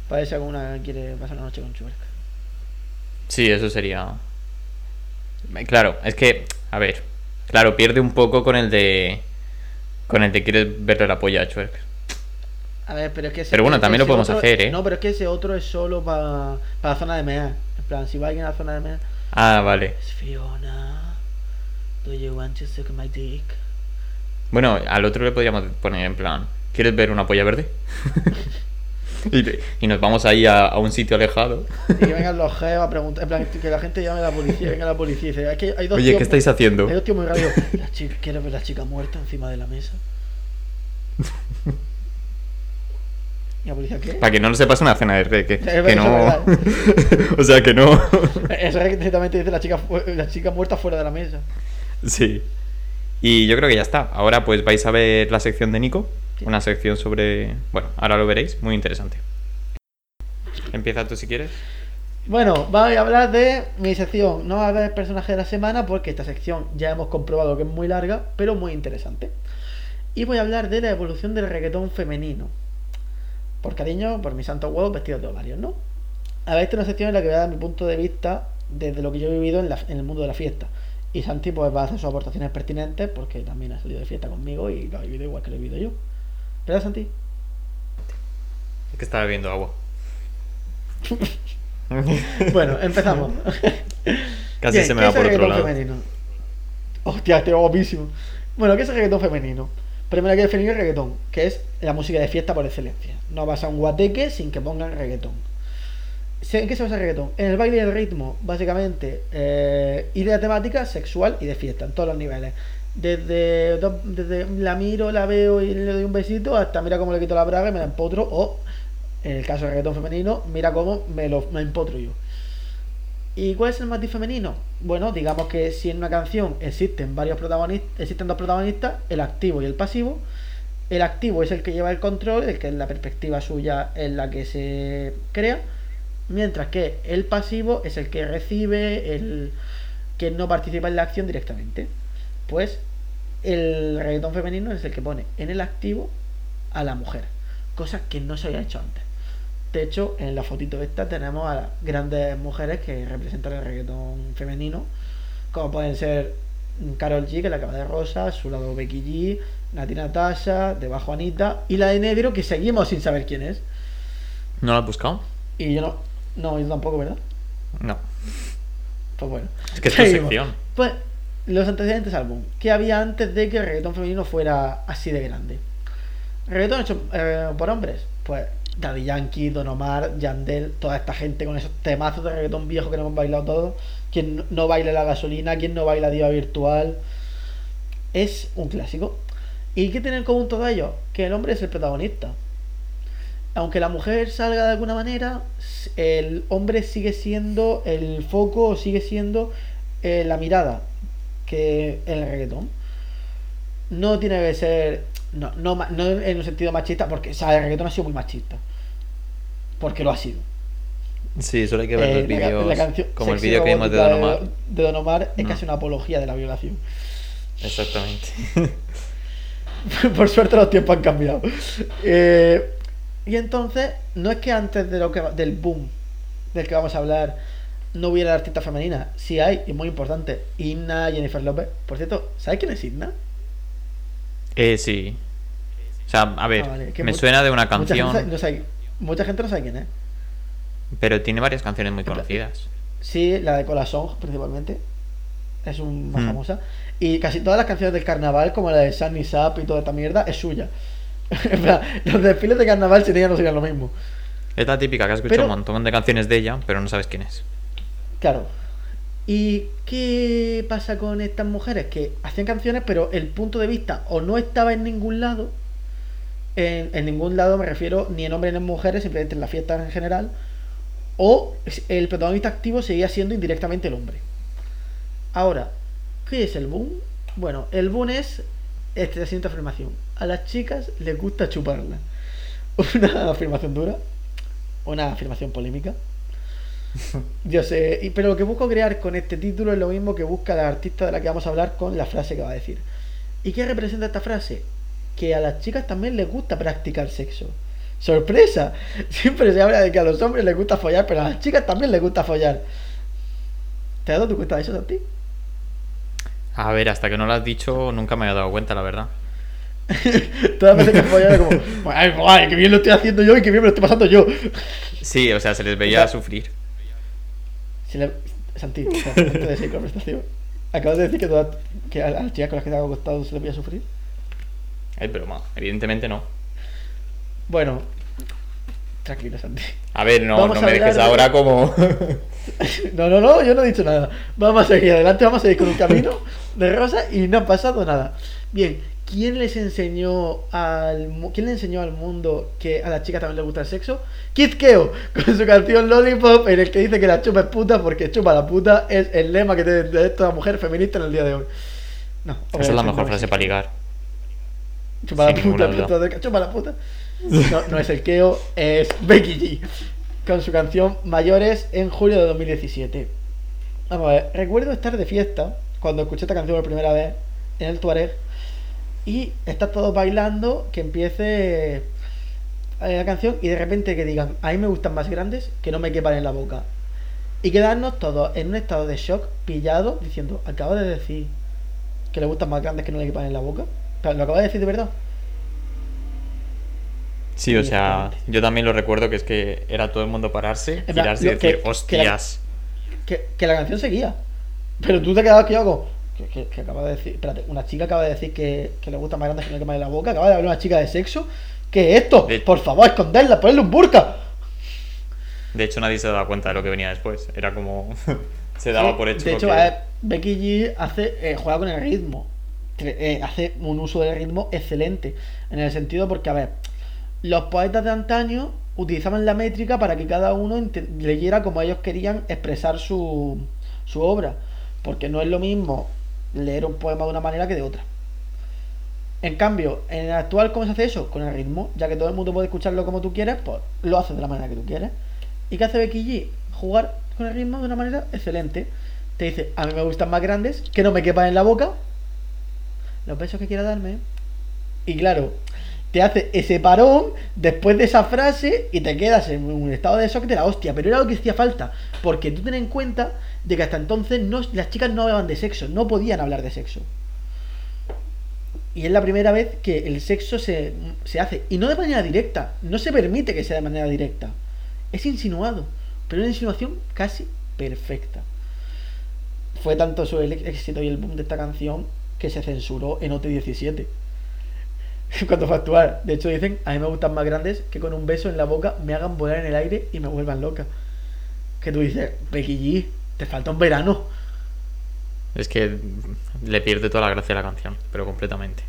Para ver si alguna quiere pasar la noche con Chuerk. Sí, eso sería. Eh, Claro, es que. A ver. Claro, pierde un poco con el de. Con el de quieres verle la polla a Chuerk. A ver, pero es que ese- Pero bueno, también lo podemos otro- hacer, ¿eh? No, pero es que ese otro es solo para la zona de mea. En plan, si va alguien a la zona de mea. Ah, vale. Es Fiona. Do you want to suck my dick? Bueno, al otro le podríamos poner en plan. ¿Quieres ver una polla verde? y, y nos vamos ahí a, a un sitio alejado. Y que vengan los geos a preguntar. En plan, que la gente llame a la policía, venga la policía y dice: "Es que hay dos Oye, tíos ¿qué estáis haciendo? Hay dos tíos muy raros. ¿Quieres ver la chica muerta encima de la mesa? ¿Y la policía qué? Para que no se pase una cena de re, que, Es que verdad, no. o sea, que no. Es que directamente dice la chica, la chica muerta fuera de la mesa. sí. Y yo creo que ya está. Ahora pues vais a ver la sección de Nico. Una sección sobre. Bueno, ahora lo veréis. Muy interesante. Empieza tú si quieres. Bueno, voy a hablar de mi sección. No va a haber personaje de la semana porque esta sección ya hemos comprobado que es muy larga, pero muy interesante. Y voy a hablar de la evolución del reggaetón femenino. Por cariño, por mis santos huevos vestidos de ovarios, ¿no? A ver, esta es una sección en la que voy a dar mi punto de vista desde lo que yo he vivido en, la- en el mundo de la fiesta. Y Santi pues va a hacer sus aportaciones pertinentes porque también ha salido de fiesta conmigo y lo ha vivido igual que lo he vivido yo. ¿Verdad, Santi? Es que estaba bebiendo agua. Bueno, empezamos. Casi Bien, se me ¿qué va por el otro lado. femenino? Hostia, estoy guapísimo. Bueno, ¿qué es el reggaetón femenino? Primero hay que definir el reggaetón, que es la música de fiesta por excelencia. No vas a un guateque sin que pongan reggaetón. ¿En qué se basa el reggaetón? En el baile y el ritmo, básicamente. eh, y de la temática sexual y de fiesta, en todos los niveles. Desde, desde la miro, la veo y le doy un besito, hasta mira cómo le quito la braga y me la empotro. O, en el caso del reggaetón femenino, mira cómo me lo me empotro yo. ¿Y cuál es el matiz femenino? Bueno, digamos que si en una canción existen varios protagonistas, existen dos protagonistas, el activo y el pasivo. El activo es el que lleva el control, el que es la perspectiva suya en la que se crea, mientras que el pasivo es el que recibe, el que no participa en la acción directamente. Pues el reggaetón femenino es el que pone en el activo a la mujer, cosa que no se había hecho antes. De hecho, en la fotito esta tenemos a las grandes mujeres que representan el reggaetón femenino, como pueden ser Carol G, que la capa de rosa, a su lado Becky G, Nati Natasha, debajo Anita, y la de negro, que seguimos sin saber quién es. ¿No lo has buscado? Y yo no, no, yo tampoco, ¿verdad? No. Pues bueno. Es que es tu Seguimos. sección. Pues los antecedentes álbum. ¿Qué había antes de que el reggaetón femenino fuera así de grande? ¿Reggaetón hecho eh, por hombres? Pues Daddy Yankee, Don Omar, Yandel, toda esta gente con esos temazos de reggaetón viejo que no hemos bailado todos. Quien no baila la gasolina, quien no baila Diva Virtual. Es un clásico. ¿Y qué tienen en común todos ellos? Que el hombre es el protagonista. Aunque la mujer salga de alguna manera, el hombre sigue siendo el foco, sigue siendo eh, la mirada que el reggaetón. No tiene que ser. No, no, no en un sentido machista, porque o sea, el reggaetón ha sido muy machista. Porque lo ha sido. Sí, solo hay que ver Eh, los vídeos. como el vídeo que vimos de Don Omar. de Don Omar es No. casi una apología de la violación. Exactamente. Por suerte los tiempos han cambiado. Eh, y entonces, no es que antes de lo que, del boom del que vamos a hablar no hubiera artistas femeninas. Sí hay, y muy importante. Inna, Jennifer López. Por cierto, ¿sabes quién es Inna? eh, sí. O sea, a ver, Ah, vale, me suena de una Mucha gente, canción, no sabe- mucha gente no sabe quién es. pero tiene varias canciones muy conocidas. Sí, la de Cola Song, principalmente. Es un, más Hmm. famosa. Y casi todas las canciones del carnaval, como la de Sunny Sap y toda esta mierda, es suya. En plan, los desfiles de carnaval sin ella no serían lo mismo. Es la típica que has escuchado Pero- un montón de canciones de ella, pero no sabes quién es. Claro. ¿Y qué pasa con estas mujeres? Que hacían canciones, pero el punto de vista o no estaba en ningún lado. En, en ningún lado me refiero ni en hombres ni en mujeres, simplemente en las fiestas en general. O el protagonista activo seguía siendo indirectamente el hombre. Ahora, ¿qué es el boom? Bueno, el boom es esta siguiente afirmación. A las chicas les gusta chuparla. Una afirmación dura, una afirmación polémica. Yo sé, y- pero lo que busco crear con este título es lo mismo que busca la artista de la que vamos a hablar con la frase que va a decir. ¿Y qué representa esta frase? Que a las chicas también les gusta practicar sexo. ¡Sorpresa! Siempre se habla de que a los hombres les gusta follar, pero a las chicas también les gusta follar. ¿Te has dado tu cuenta de eso, Santi? A ver, hasta que no lo has dicho, nunca me había dado cuenta, la verdad. Todas las veces que follar es como, ¡ay, guay, qué bien lo estoy haciendo yo y qué bien me lo estoy pasando yo! Sí, o sea, se les veía O sea- sufrir. Si le... Santi, o sea, antes de seguir con la prestación, acabas de decir que, todas- que a las chicas con las que te ha acostado se les veía sufrir. Es broma, evidentemente no. Bueno, tranquilo, Santi. A ver, no, Vamos no a me dejes de- ahora como. No, no, no, yo no he dicho nada. Vamos a seguir adelante, vamos a seguir con un camino de rosa y no ha pasado nada. Bien, ¿quién les enseñó al quién le enseñó al mundo que a las chicas también les gusta el sexo? Kid Keo, con su canción Lollipop, en el que dice que la chupa es puta porque chupa la puta es el lema que tiene de toda mujer feminista en el día de hoy. No, Esa es la mejor frase para ligar. Chupa la Sin puta, puta chupa la puta. No, no es el Keo, es Becky G. Con su canción Mayores en julio de 2017. Vamos a ver, recuerdo estar de fiesta cuando escuché esta canción por primera vez en el Tuareg y estar todos bailando, que empiece eh, la canción y de repente que digan, a mí me gustan más grandes que no me quepan en la boca. Y quedarnos todos en un estado de shock, pillados, diciendo, acaba de decir que le gustan más grandes que no le quepan en la boca. Pero, ¿Lo acaba de decir de verdad? Sí, o sea, yo también lo recuerdo que es que era todo el mundo pararse, girarse y decir, que- que hostias. que, que la canción seguía. Pero tú te quedabas que yo hago. Que, que- que acaba de decir. Espérate, una chica acaba de decir que, que le gusta más grande que no que más en la boca. Acaba de hablar una chica de sexo. ¿Qué es esto? De- Por favor, esconderla, ponerle un burka. De hecho, nadie se daba cuenta de lo que venía después. Era como. se daba Sí, por hecho. De hecho, porque- eh, Becky G hace, eh, juega con el ritmo. Eh, hace un uso del ritmo excelente. En el sentido porque, a ver, los poetas de antaño utilizaban la métrica para que cada uno leyera como ellos querían expresar su, su obra. Porque no es lo mismo leer un poema de una manera que de otra. En cambio, en el actual, ¿cómo se hace eso? Con el ritmo. Ya que todo el mundo puede escucharlo como tú quieres, pues lo haces de la manera que tú quieres. ¿Y qué hace Becky G? Jugar con el ritmo de una manera excelente. Te dice, a mí me gustan más grandes, que no me quepan en la boca. Los besos que quiera darme. Y claro, te hace ese parón después de esa frase y te quedas en un estado de shock de la hostia. Pero era lo que hacía falta. Porque tú ten en cuenta de que hasta entonces las chicas no hablaban de sexo, no podían hablar de sexo. Y es la primera vez que el sexo se, se hace. Y no de manera directa. No se permite que sea de manera directa. Es insinuado. Pero una insinuación casi perfecta. Fue tanto su éxito y el boom de esta canción que se censuró en OT17. cuando fue a actuar. De hecho, dicen, a mí me gustan más grandes que con un beso en la boca me hagan volar en el aire y me vuelvan loca. Que tú dices, Becky te falta un verano. Es que le pierde toda la gracia a la canción, pero completamente.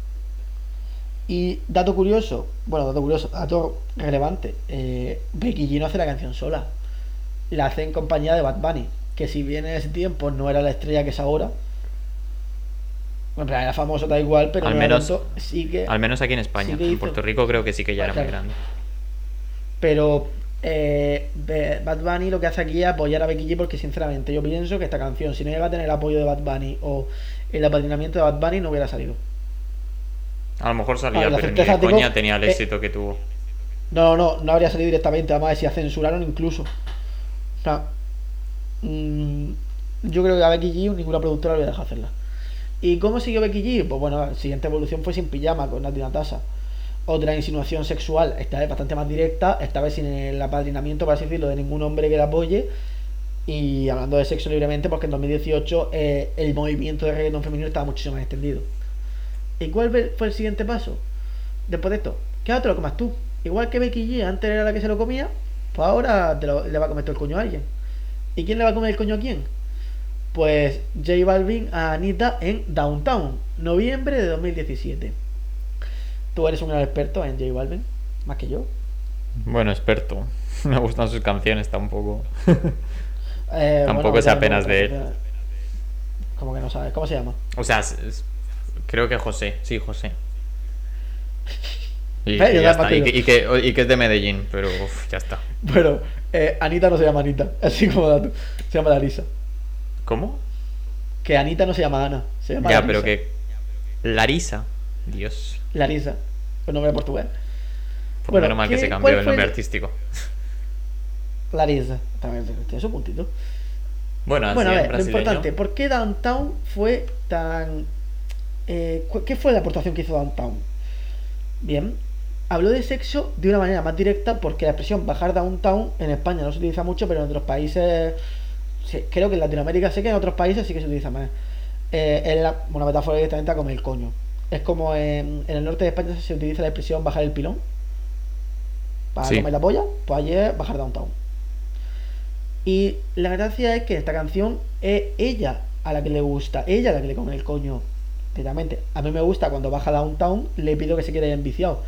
Y dato curioso, bueno, dato curioso, dato relevante, eh, Becky G no hace la canción sola. La hace en compañía de Bad Bunny, que si bien en ese tiempo no era la estrella que es ahora, bueno, era famoso, da igual, pero Al en menos- sí que... Al menos aquí en España. sí En Puerto Rico creo que sí que ya Ah, era muy claro. grande. Pero eh, Bad Bunny lo que hace aquí es apoyar a Becky G porque sinceramente yo pienso que esta canción, si no llega a tener el apoyo de Bad Bunny o el apadrinamiento de Bad Bunny, no hubiera salido. A lo mejor salía, pero ni de digo, coña tenía el eh, éxito que tuvo. No, no, no habría salido directamente, además si censuraron incluso. O sea, mm, yo creo que a Becky G ninguna productora le dejar hacerla. ¿Y cómo siguió Becky G? Pues bueno, la siguiente evolución fue sin pijama con Nati Natasha. Otra insinuación sexual, esta vez bastante más directa, esta vez sin el apadrinamiento, por así decirlo, de ningún hombre que la apoye. Y hablando de sexo libremente, porque en 2018 eh, el movimiento de reggaetón femenino estaba muchísimo más extendido. ¿Y cuál fue el siguiente paso? Después de esto, que ahora lo comas tú. Igual que Becky G antes era la que se lo comía, pues ahora te lo- le va a comer todo el coño a alguien. ¿Y quién le va a comer el coño a quién? Pues J Balvin a Anita en Downtown, noviembre de 2017. Tú eres un gran experto en J Balvin, más que yo. Bueno, experto. Me gustan sus canciones tampoco. Eh, Tampoco bueno, sé apenas de él. Como que no sabes, ¿cómo se llama? o sea, es- es- creo que José. Sí, José. Y, Eh, y yo ya tampoco está. Y, digo. que, y que- y que es de Medellín, pero uf, ya está. Bueno, eh, Anita no se llama Anita, así como dato. Se llama Larisa. ¿Cómo? Que Anita no se llama Ana, se llama Ya, Larisa. pero que. Larisa. Dios. Larisa, un nombre portugués. Por Bueno, menos mal que ¿qué- se cambió el nombre el- artístico. Larisa, también tiene su puntito. Bueno, así Bueno, a ver, lo brasileño. importante, ¿por qué Downtown fue tan... eh, ¿Qué fue la aportación que hizo Downtown? Bien, habló de sexo de una manera más directa porque la expresión bajar Downtown en España no se utiliza mucho, pero en otros países, creo que en Latinoamérica sé que en otros países sí que se utiliza más. Eh, es la- una metáfora directamente a comer el coño. Es como en, en el norte de España se utiliza la expresión bajar el pilón. Para Sí. comer la polla, pues es bajar Downtown. Y la gracia es que esta canción es ella a la que le gusta, ella a la que le come el coño. Directamente. A mí me gusta cuando baja Downtown, le pido que se quede enviciado.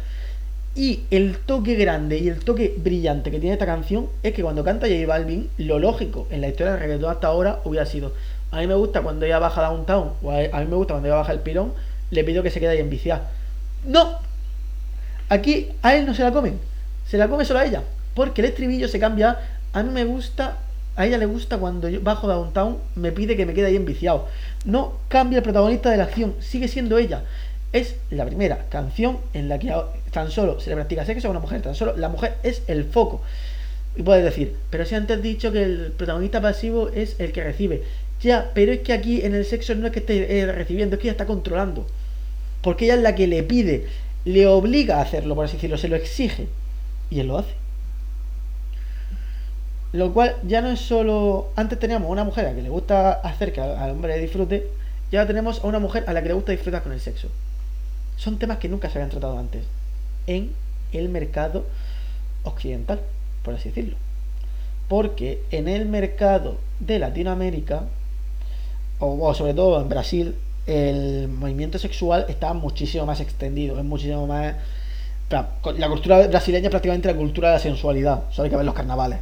Y el toque grande y el toque brillante que tiene esta canción es que cuando canta J Balvin, lo lógico en la historia del reggaetón hasta ahora hubiera sido: A mí me gusta cuando ella baja Downtown, o a a mí me gusta cuando ella baja el pilón, le pido que se quede ahí enviciado. ¡No! Aquí a él no se la comen, se la come solo a ella, porque el estribillo se cambia. A mí me gusta, a ella le gusta cuando yo bajo downtown, me pide que me quede ahí enviciado. No cambia el protagonista de la acción, sigue siendo ella. Es la primera canción en la que tan solo se le practica sexo a una mujer, tan solo la mujer es el foco. Y puedes decir, pero si antes has dicho que el protagonista pasivo es el que recibe. Ya, pero es que aquí en el sexo no es que esté eh, recibiendo, es que ella está controlando. Porque ella es la que le pide, le obliga a hacerlo, por así decirlo, se lo exige. Y él lo hace. Lo cual ya no es solo. Antes teníamos una mujer a la que le gusta hacer que al hombre disfrute, y ahora tenemos a una mujer a la que le gusta disfrutar con el sexo. Son temas que nunca se habían tratado antes en el mercado occidental, por así decirlo. Porque en el mercado de Latinoamérica, o sobre todo en Brasil, el movimiento sexual está muchísimo más extendido, es muchísimo más... La cultura brasileña es prácticamente la cultura de la sensualidad, solo hay que ver los carnavales.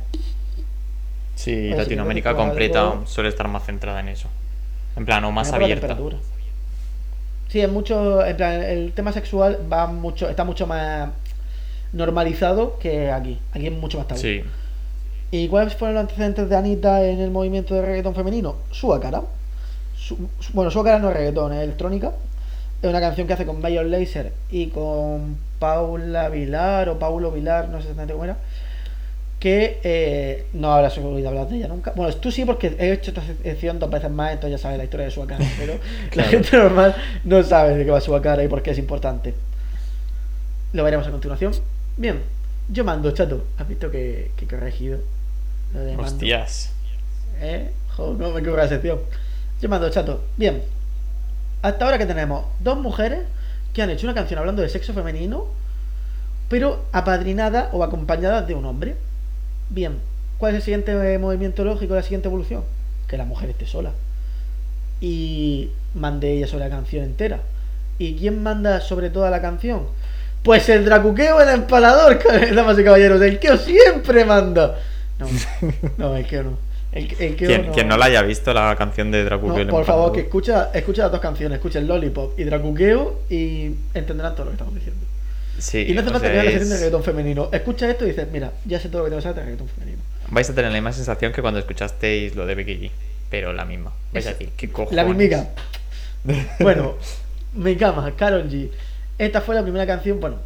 Sí, Latinoamérica completa algo- suele estar más centrada en eso. En plan, o más abierta. Sí, es mucho. En plan, el tema sexual va mucho, está mucho más normalizado que aquí. Aquí es mucho más tabú. Sí. ¿Y cuáles fueron los antecedentes de Anita en el movimiento de reggaetón femenino? Su cara. Su, su- bueno, su cara no es reggaetón, es electrónica. Es una canción que hace con Mayor Laser y con Paula Vilar o Paulo Vilar, no sé exactamente cómo era. Que eh, no habrás oído hablar de ella nunca. Bueno, tú sí, porque he hecho esta sección dos veces más, entonces ya sabes la historia de su cara. Pero la gente normal no sabe de qué va su cara y por qué es importante. Lo veremos a continuación. Bien, yo mando, chato. ¿Has visto que, que he corregido? Lo de mando. Hostias. ¿Eh? Joder, no me ocurre la sección. Yo mando, chato. Bien. Hasta ahora que tenemos dos mujeres que han hecho una canción hablando de sexo femenino, pero apadrinada o acompañada de un hombre. Bien, ¿cuál es el siguiente movimiento lógico, la siguiente evolución? Que la mujer esté sola. Y mande ella sobre la canción entera. ¿Y quién manda sobre toda la canción? Pues el Dracuqueo, el empalador, damas y caballeros. El Keo siempre manda. No, no, el Keo no. El, el Keo Quien, quien no la haya visto la canción de Dracuqueo No, por favor, que escucha, escucha las dos canciones. Escucha el Lollipop y Dracuqueo y entenderán todo lo que estamos diciendo. Sí, Y no hace falta que veas la sección de reggaetón femenino. Escucha esto y dices, mira, ya sé todo lo que tengo que saber de reggaetón femenino. Vais a tener la misma sensación que cuando escuchasteis lo de Becky G, pero la misma. Vais a Es- decir, ¿qué cojones? La mimica. Bueno, mi cama, Carol G. Esta fue la primera canción, bueno,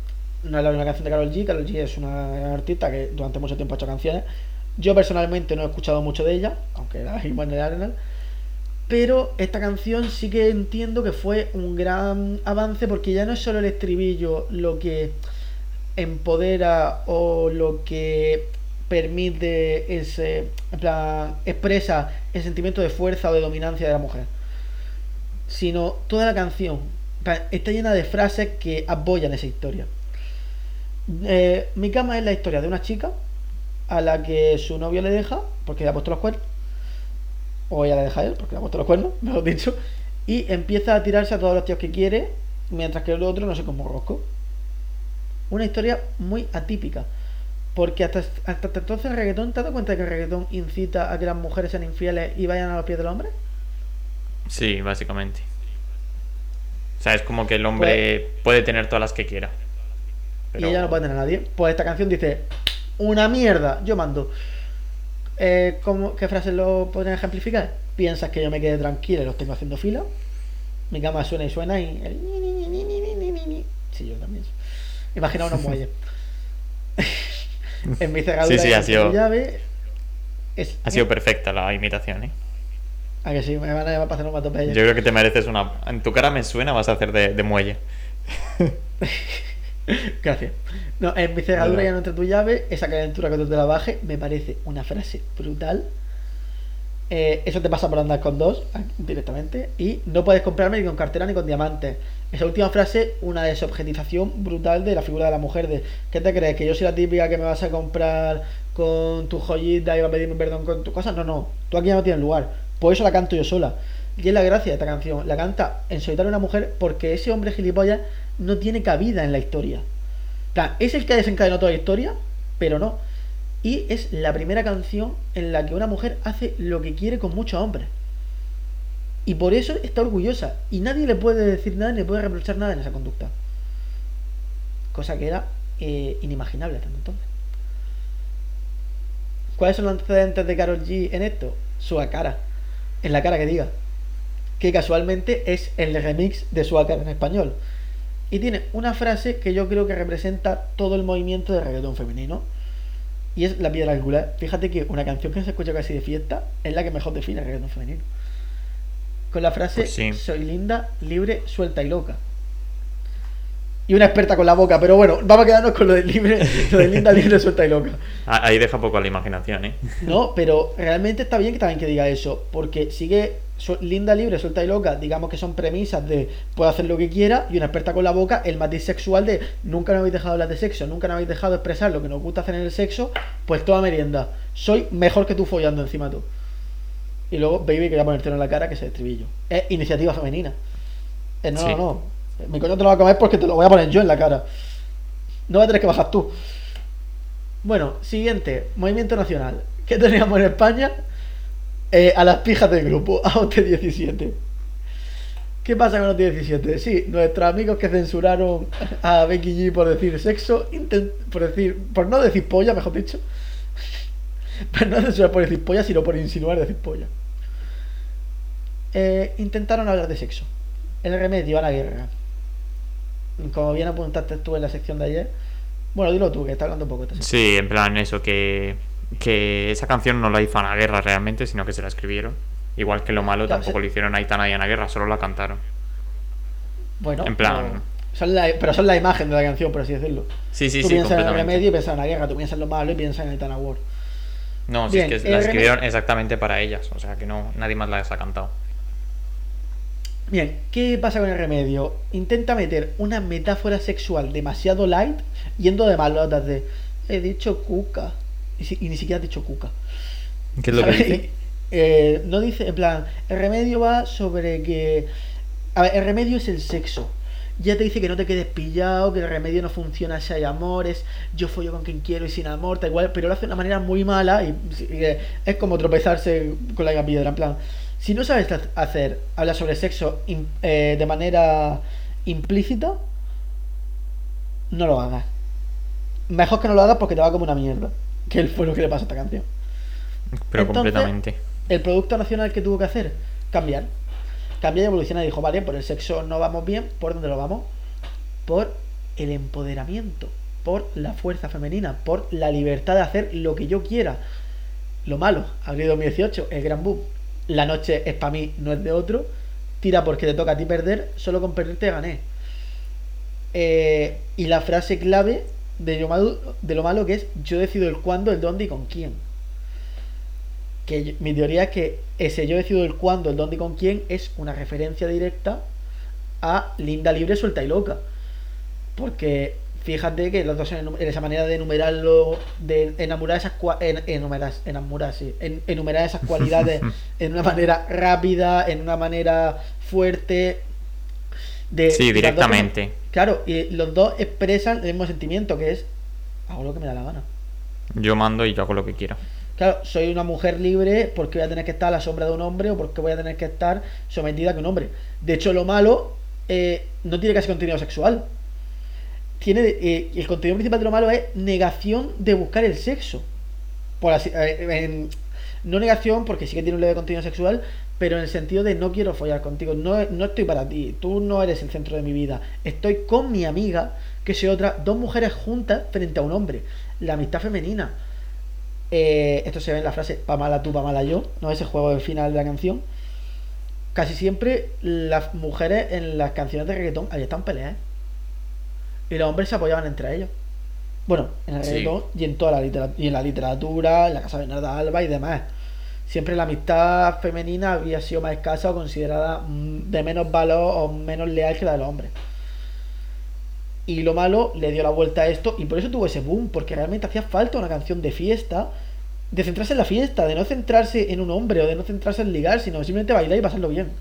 no es la primera canción de Carol G. Carol G es una artista que durante mucho tiempo ha hecho canciones. Yo personalmente no he escuchado mucho de ella, aunque vimos en el Arenal. Pero esta canción sí que entiendo que fue un gran avance porque ya no es solo el estribillo lo que empodera o lo que permite ese, en plan, expresa el sentimiento de fuerza o de dominancia de la mujer, sino toda la canción está llena de frases que apoyan esa historia. Eh, mi cama es la historia de una chica a la que su novio le deja porque le ha puesto los cuernos, o ella le deja a él porque le ha puesto los cuernos, mejor dicho, y empieza a tirarse a todos los tíos que quiere, mientras que el otro no sé cómo rosco. Una historia muy atípica. Porque hasta, hasta entonces el reggaetón, ¿te has dado cuenta de que el reggaetón incita a que las mujeres sean infieles y vayan a los pies del hombre? Sí, básicamente. O sea, es como que el hombre puede tener todas las que quiera. Pero- Y ella no puede tener a nadie. Pues esta canción dice, una mierda, yo mando. Eh, ¿cómo- ¿Qué frases lo podrían ejemplificar? Piensas que yo me quedé tranquila y los tengo haciendo fila. Mi cama suena y suena y... el. Sí, yo también. Imagina unos muelles. en mi cerradura Sí, sí, ha sido- llave... Es, Ha sido perfecta la imitación, ¿eh? A que sí, me van a llamar para hacer un. Yo creo que te mereces una... En tu cara me suena, vas a hacer de, de muelle. Gracias. No, en mi cerradura ya no entra tu llave, esa calentura que tú te la bajes, me parece una frase brutal. Eh, eso te pasa por andar con dos ah, directamente. Y no puedes comprarme ni con cartera ni con diamantes. Esa última frase, una desobjetización brutal de la figura de la mujer. De, ¿Qué te crees? ¿Que yo soy la típica que me vas a comprar con tu joyita y va a pedirme perdón con tus cosas? No, no. Tú aquí ya no tienes lugar. Por eso la canto yo sola. Y es la gracia de esta canción. La canta en solitario una mujer porque ese hombre gilipollas no tiene cabida en la historia. Es el que ha desencadenado toda la historia, pero no. Y es la primera canción en la que una mujer hace lo que quiere con muchos hombres. Y por eso está orgullosa. Y nadie le puede decir nada ni le puede reprochar nada en esa conducta. Cosa que era eh, inimaginable hasta entonces. ¿Cuáles son los antecedentes de Carol G en esto? Su cara. En la cara que diga. Que casualmente es el remix de su cara en español. Y tiene una frase que yo creo que representa todo el movimiento de reggaetón femenino. Y es la piedra angular. Fíjate que una canción que se escucha casi de fiesta es la que mejor define el reggaetón femenino. Con la frase Pues sí. soy linda, libre, suelta y loca. Y una experta con la boca, pero bueno, vamos a quedarnos con lo de libre, lo de linda, libre, suelta y loca. Ah, Ahí deja poco a la imaginación, ¿eh? No, pero realmente está bien que también que diga eso, porque sigue linda, libre, suelta y loca, digamos que son premisas de puedo hacer lo que quiera, y una experta con la boca, el matiz sexual de nunca nos habéis dejado hablar de sexo, nunca nos habéis dejado expresar lo que nos gusta hacer en el sexo, pues toda merienda. Soy mejor que tú follando encima tú. Y luego, baby, quería ponértelo en la cara que es el estribillo. Es iniciativa femenina. Eh, no, Sí. no, no. Mi coño te lo va a comer porque te lo voy a poner yo en la cara. No vas a tener que bajar tú. Bueno, siguiente, movimiento nacional. ¿Qué teníamos en España? Eh, a las pijas del grupo, a OT17. ¿Qué pasa con OT17? Sí, nuestros amigos que censuraron a Becky G por decir sexo, por decir, por no decir polla, mejor dicho. Pero no censurar por decir polla, sino por insinuar decir polla. Eh, intentaron hablar de sexo. El remedio a la guerra. Como bien apuntaste tú en la sección de ayer. Bueno, dilo tú, que está hablando un poco. esta. Sí, en plan eso, que, que esa canción no la hizo Ana Guerra realmente, sino que se la escribieron. Igual que lo malo Claro, tampoco lo hicieron Aitana y Ana Guerra, solo la cantaron. Bueno, En plan- pero son la, pero son la imagen de la canción, por así decirlo. Sí, sí, tú sí, piensas en el remedio y piensas en la guerra, tú piensas en lo malo y piensas en Aitana War. No, sí, Bien, es que la remedio- escribieron exactamente para ellas, o sea que no, nadie más las ha cantado. Bien, ¿qué pasa con el remedio? Intenta meter una metáfora sexual demasiado light yendo de malotas de he dicho cuca y, si- y ni siquiera has dicho cuca. ¿Qué es lo que dice? Eh, no dice, en plan, el remedio va sobre que... A ver, el remedio es el sexo. Ya te dice que no te quedes pillado, que el remedio no funciona si hay amor, es yo follo con quien quiero y sin amor, da igual, pero lo hace de una manera muy mala y, y, eh, es como tropezarse con la piedra. En plan, si no sabes ha- hacer, hablar sobre sexo eh, de manera implícita, no lo hagas. Mejor que no lo hagas porque te va como una mierda. Que fue lo que le pasó a esta canción. Pero Entonces- completamente. El producto nacional que tuvo que hacer, cambiar. Cambiar y evolucionar y dijo, vale, por el sexo no vamos bien, ¿por dónde lo vamos? Por el empoderamiento, por la fuerza femenina, por la libertad de hacer lo que yo quiera. Lo malo, abril 2018, el gran boom. La noche es para mí, no es de otro. Tira porque te toca a ti perder, solo con perder te gané. Eh, y la frase clave de lo, malo, de lo malo que es yo decido el cuándo, el dónde y con quién que mi teoría es que ese yo decido el cuándo, el dónde y con quién es una referencia directa a Linda Libre, Suelta y Loca. Porque fíjate que los dos en, esa manera de enumerarlo, de enamorar esas cua- en, enumerar, enamorar, sí, en- enumerar esas cualidades en una manera rápida, en una manera fuerte. De, Sí, dos directamente. claro, y los dos expresan el mismo sentimiento que es hago lo que me da la gana. Yo mando y yo hago lo que quiera. Claro, soy una mujer libre porque voy a tener que estar a la sombra de un hombre o porque voy a tener que estar sometida a un hombre. De hecho, lo malo eh, no tiene casi contenido sexual. Tiene eh, el contenido principal de lo malo es negación de buscar el sexo. Por así, eh, no negación porque sí que tiene un leve contenido sexual, pero en el sentido de no quiero follar contigo, no, no estoy para ti, tú no eres el centro de mi vida. Estoy con mi amiga, que soy otra, dos mujeres juntas frente a un hombre. La amistad femenina. Eh, esto se ve en la frase pa mala tú, pa mala yo, ¿no? Ese juego del final de la canción. Casi siempre las mujeres en las canciones de reggaetón ahí están peleas. ¿eh? Y los hombres se apoyaban entre ellos. Bueno, en el Sí. y en toda la literatura, y en la literatura, en la casa de Bernarda Alba y demás. Siempre la amistad femenina había sido más escasa o considerada mm, de menos valor o menos leal que la de los hombres. Y lo malo le dio la vuelta a esto y por eso tuvo ese boom, porque realmente hacía falta una canción de fiesta, de centrarse en la fiesta, de no centrarse en un hombre o de no centrarse en ligar, sino simplemente bailar y pasarlo bien.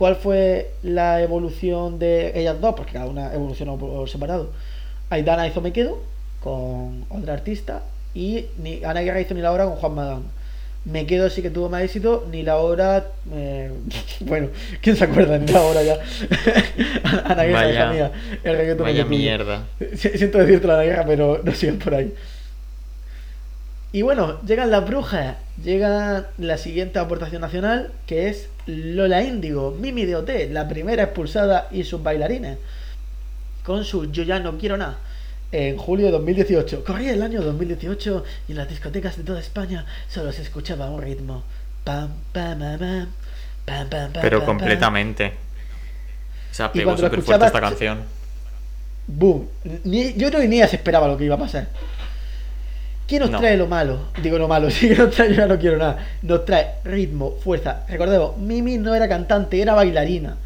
¿Cuál fue la evolución de ellas dos? Porque cada una evolucionó por separado. Aitana hizo Me Quedo con otra artista y ni Ana Guerra hizo Ni la Hora con Juan Magán. Me Quedo sí que tuvo más éxito, Ni la Hora... eh, bueno, ¿quién se acuerda Ni la Hora ya? Ana Guerra, Vaya- hija mía, el reggaetón Vaya mierda. Si- Siento decirte la guerra, pero no sigan por ahí. Y bueno, llegan las brujas. Llega la siguiente aportación nacional, que es Lola Índigo, Mimi de OT, la primera expulsada y sus bailarines. Con su Yo ya no quiero nada. En julio de 2018. Corría el año 2018 y en las discotecas de toda España solo se escuchaba un ritmo. Pam, pam, pam, pam, pam, pam, pam, Pero pam, completamente. O sea, pegó súper fuerte esta canción. Boom. Ni- yo creo que ni ella se esperaba lo que iba a pasar. ¿Qué nos No. trae lo malo? Digo lo malo, sí que nos trae, yo ya no quiero nada. Nos trae ritmo, fuerza. Recordemos, Mimi no era cantante, era bailarina.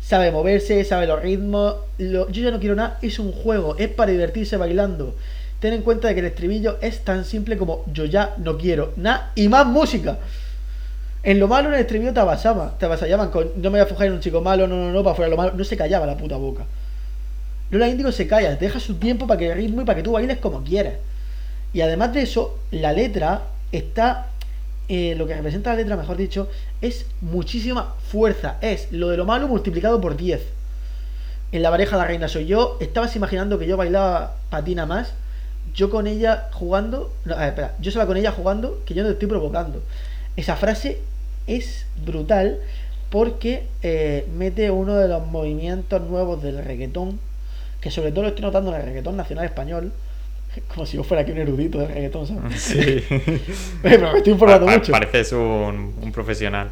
Sabe moverse, sabe los ritmos. Lo- yo ya no quiero nada, es un juego, es para divertirse bailando. Ten en cuenta de que el estribillo es tan simple como yo ya no quiero nada y más música. En lo malo en el estribillo te avasaban, te avasallaban con no me voy a fijar en un chico malo, no, no, no, para fuera lo malo. No se callaba la puta boca. Lola Índigo se calla, deja su tiempo para que el ritmo y para que tú bailes como quieras. Y además de eso, la letra está. eh, lo que representa la letra, mejor dicho, es muchísima fuerza. Es lo de lo malo multiplicado por 10. En la pareja La Reina Soy Yo, estabas imaginando que yo bailaba patina más. Yo con ella jugando. No, ver, espera, yo sola con ella jugando, que yo no te estoy provocando. Esa frase es brutal porque eh, mete uno de los movimientos nuevos del reggaetón, que sobre todo lo estoy notando en el reggaetón nacional español, como si yo fuera aquí un erudito del reggaetón, ¿sabes? Sí. Pero me estoy informando Pa- mucho. Pareces un, un profesional.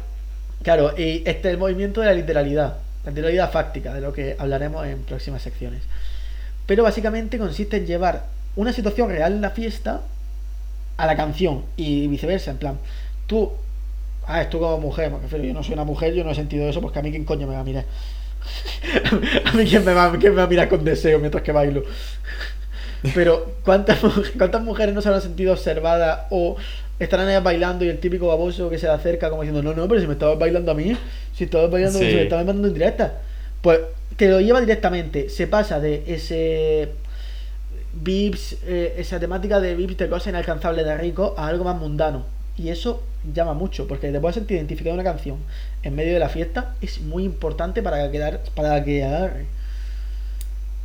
Claro, y este es el movimiento de la literalidad, la literalidad fáctica, de lo que hablaremos en próximas secciones. Pero básicamente consiste en llevar una situación real en la fiesta a la canción y viceversa. En plan, tú Ah, tú como mujer, me refiero, yo no soy una mujer, yo no he sentido eso, porque a mí quién coño me va a mirar. a mí quién me, va, quién me va a mirar con deseo mientras que bailo. Pero, ¿cuántas, ¿cuántas mujeres no se habrán sentido observadas o estarán ellas bailando y el típico baboso que se acerca como diciendo, no, no, pero si me estabas bailando a mí, si estabas bailando, Sí. si me estabas mandando en directa. Pues te lo lleva directamente, se pasa de ese Vips, eh, esa temática de Vips de cosas inalcanzables de rico a algo más mundano. Y eso llama mucho, porque te puedes sentir identificado en una canción en medio de la fiesta, es muy importante para quedar, para que agarre.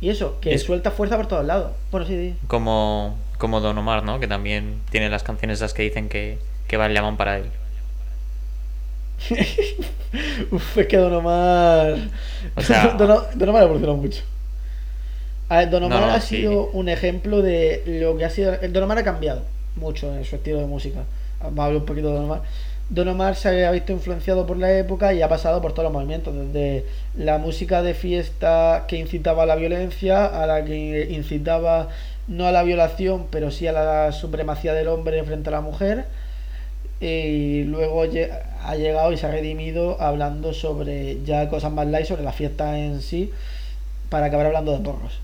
Y eso, que Es- suelta fuerza por todos lados. Bueno, sí, sí. Como, como Don Omar, ¿no? Que también tiene las canciones esas que dicen que, que llaman para él. Uf, es que Don Omar. O sea- Don, Omar evolucionó mucho. A ver, Don Omar no, ha sí. sido un ejemplo de lo que ha sido. Don Omar ha cambiado mucho en su estilo de música. Vamos a hablar un poquito de Don Omar. Don Omar se ha visto influenciado por la época y ha pasado por todos los movimientos, desde la música de fiesta que incitaba a la violencia, a la que incitaba no a la violación, pero sí a la supremacía del hombre frente a la mujer, y luego ha llegado y se ha redimido hablando sobre ya cosas más light, sobre la fiesta en sí, para acabar hablando de porros.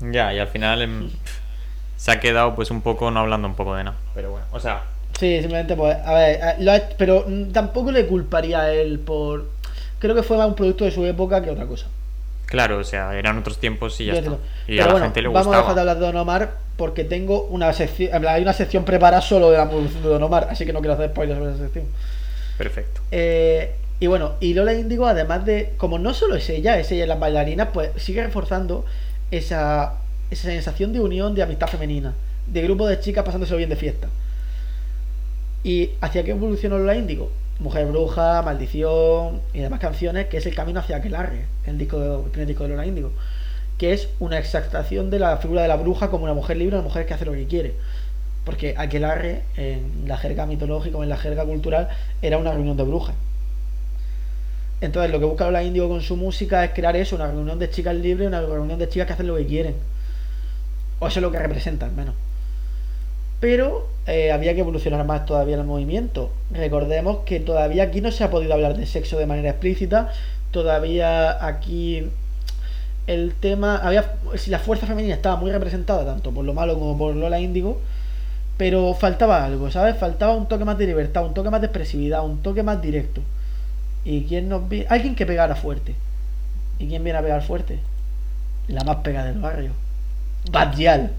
Ya, y al final em, se ha quedado pues un poco no hablando un poco de nada. Pero bueno, o sea, Sí, simplemente pues, a ver, lo ha- pero tampoco le culparía a él por... Creo que fue más un producto de su época que otra cosa. claro, o sea, eran otros tiempos y ya está. Y a la bueno, gente le vamos a dejar de gustaba. hablar de Don Omar porque tengo una sección, hay una sección preparada solo de la evolución de Don Omar, así que no quiero hacer spoilers sobre esa sección. Perfecto. Eh, y bueno, y Lola Índigo, además de, como no solo es ella, es ella y las bailarinas, pues sigue reforzando esa, esa sensación de unión, de amistad femenina, de grupo de chicas pasándose bien de fiesta. ¿Y hacia qué evolucionó Lola Índigo? Mujer Bruja, Maldición y demás canciones, que es el camino hacia Aquelarre, el, disco de- el primer disco de Índigo, que es una exaltación de la figura de la bruja como una mujer libre, una mujer que hace lo que quiere. Porque Aquelarre, en la jerga mitológica o en la jerga cultural, era una reunión de brujas. Entonces, lo que busca Lola Índigo con su música es crear eso, una reunión de chicas libres, una reunión de chicas que hacen lo que quieren. O eso es lo que representa, al menos. Pero eh, había que evolucionar más todavía el movimiento. Recordemos que todavía aquí no se ha podido hablar de sexo de manera explícita. Todavía aquí el tema. había Si la fuerza femenina estaba muy representada, tanto por lo malo como por Lola Índigo. Pero faltaba algo, ¿sabes? Faltaba un toque más de libertad, un toque más de expresividad, un toque más directo. ¿Y quién nos vi? Alguien que pegara fuerte. ¿Y quién viene a pegar fuerte? La más pega del barrio. Badial.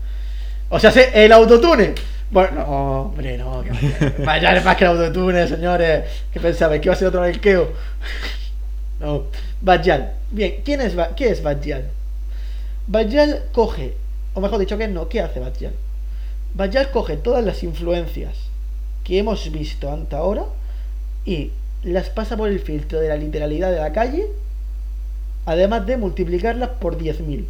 O sea, el autotune. Bueno, no, hombre, no. es más que el autotune, señores. ¿Qué pensabais? ¿Que iba a ser otro arqueo? No. Badial. Bien, ¿quién es, Ba- ¿qué es Badial? Badial coge, o mejor dicho, que no, ¿qué hace Badial? Badial coge todas las influencias que hemos visto hasta ahora y las pasa por el filtro de la literalidad de la calle, además de multiplicarlas por 10.000.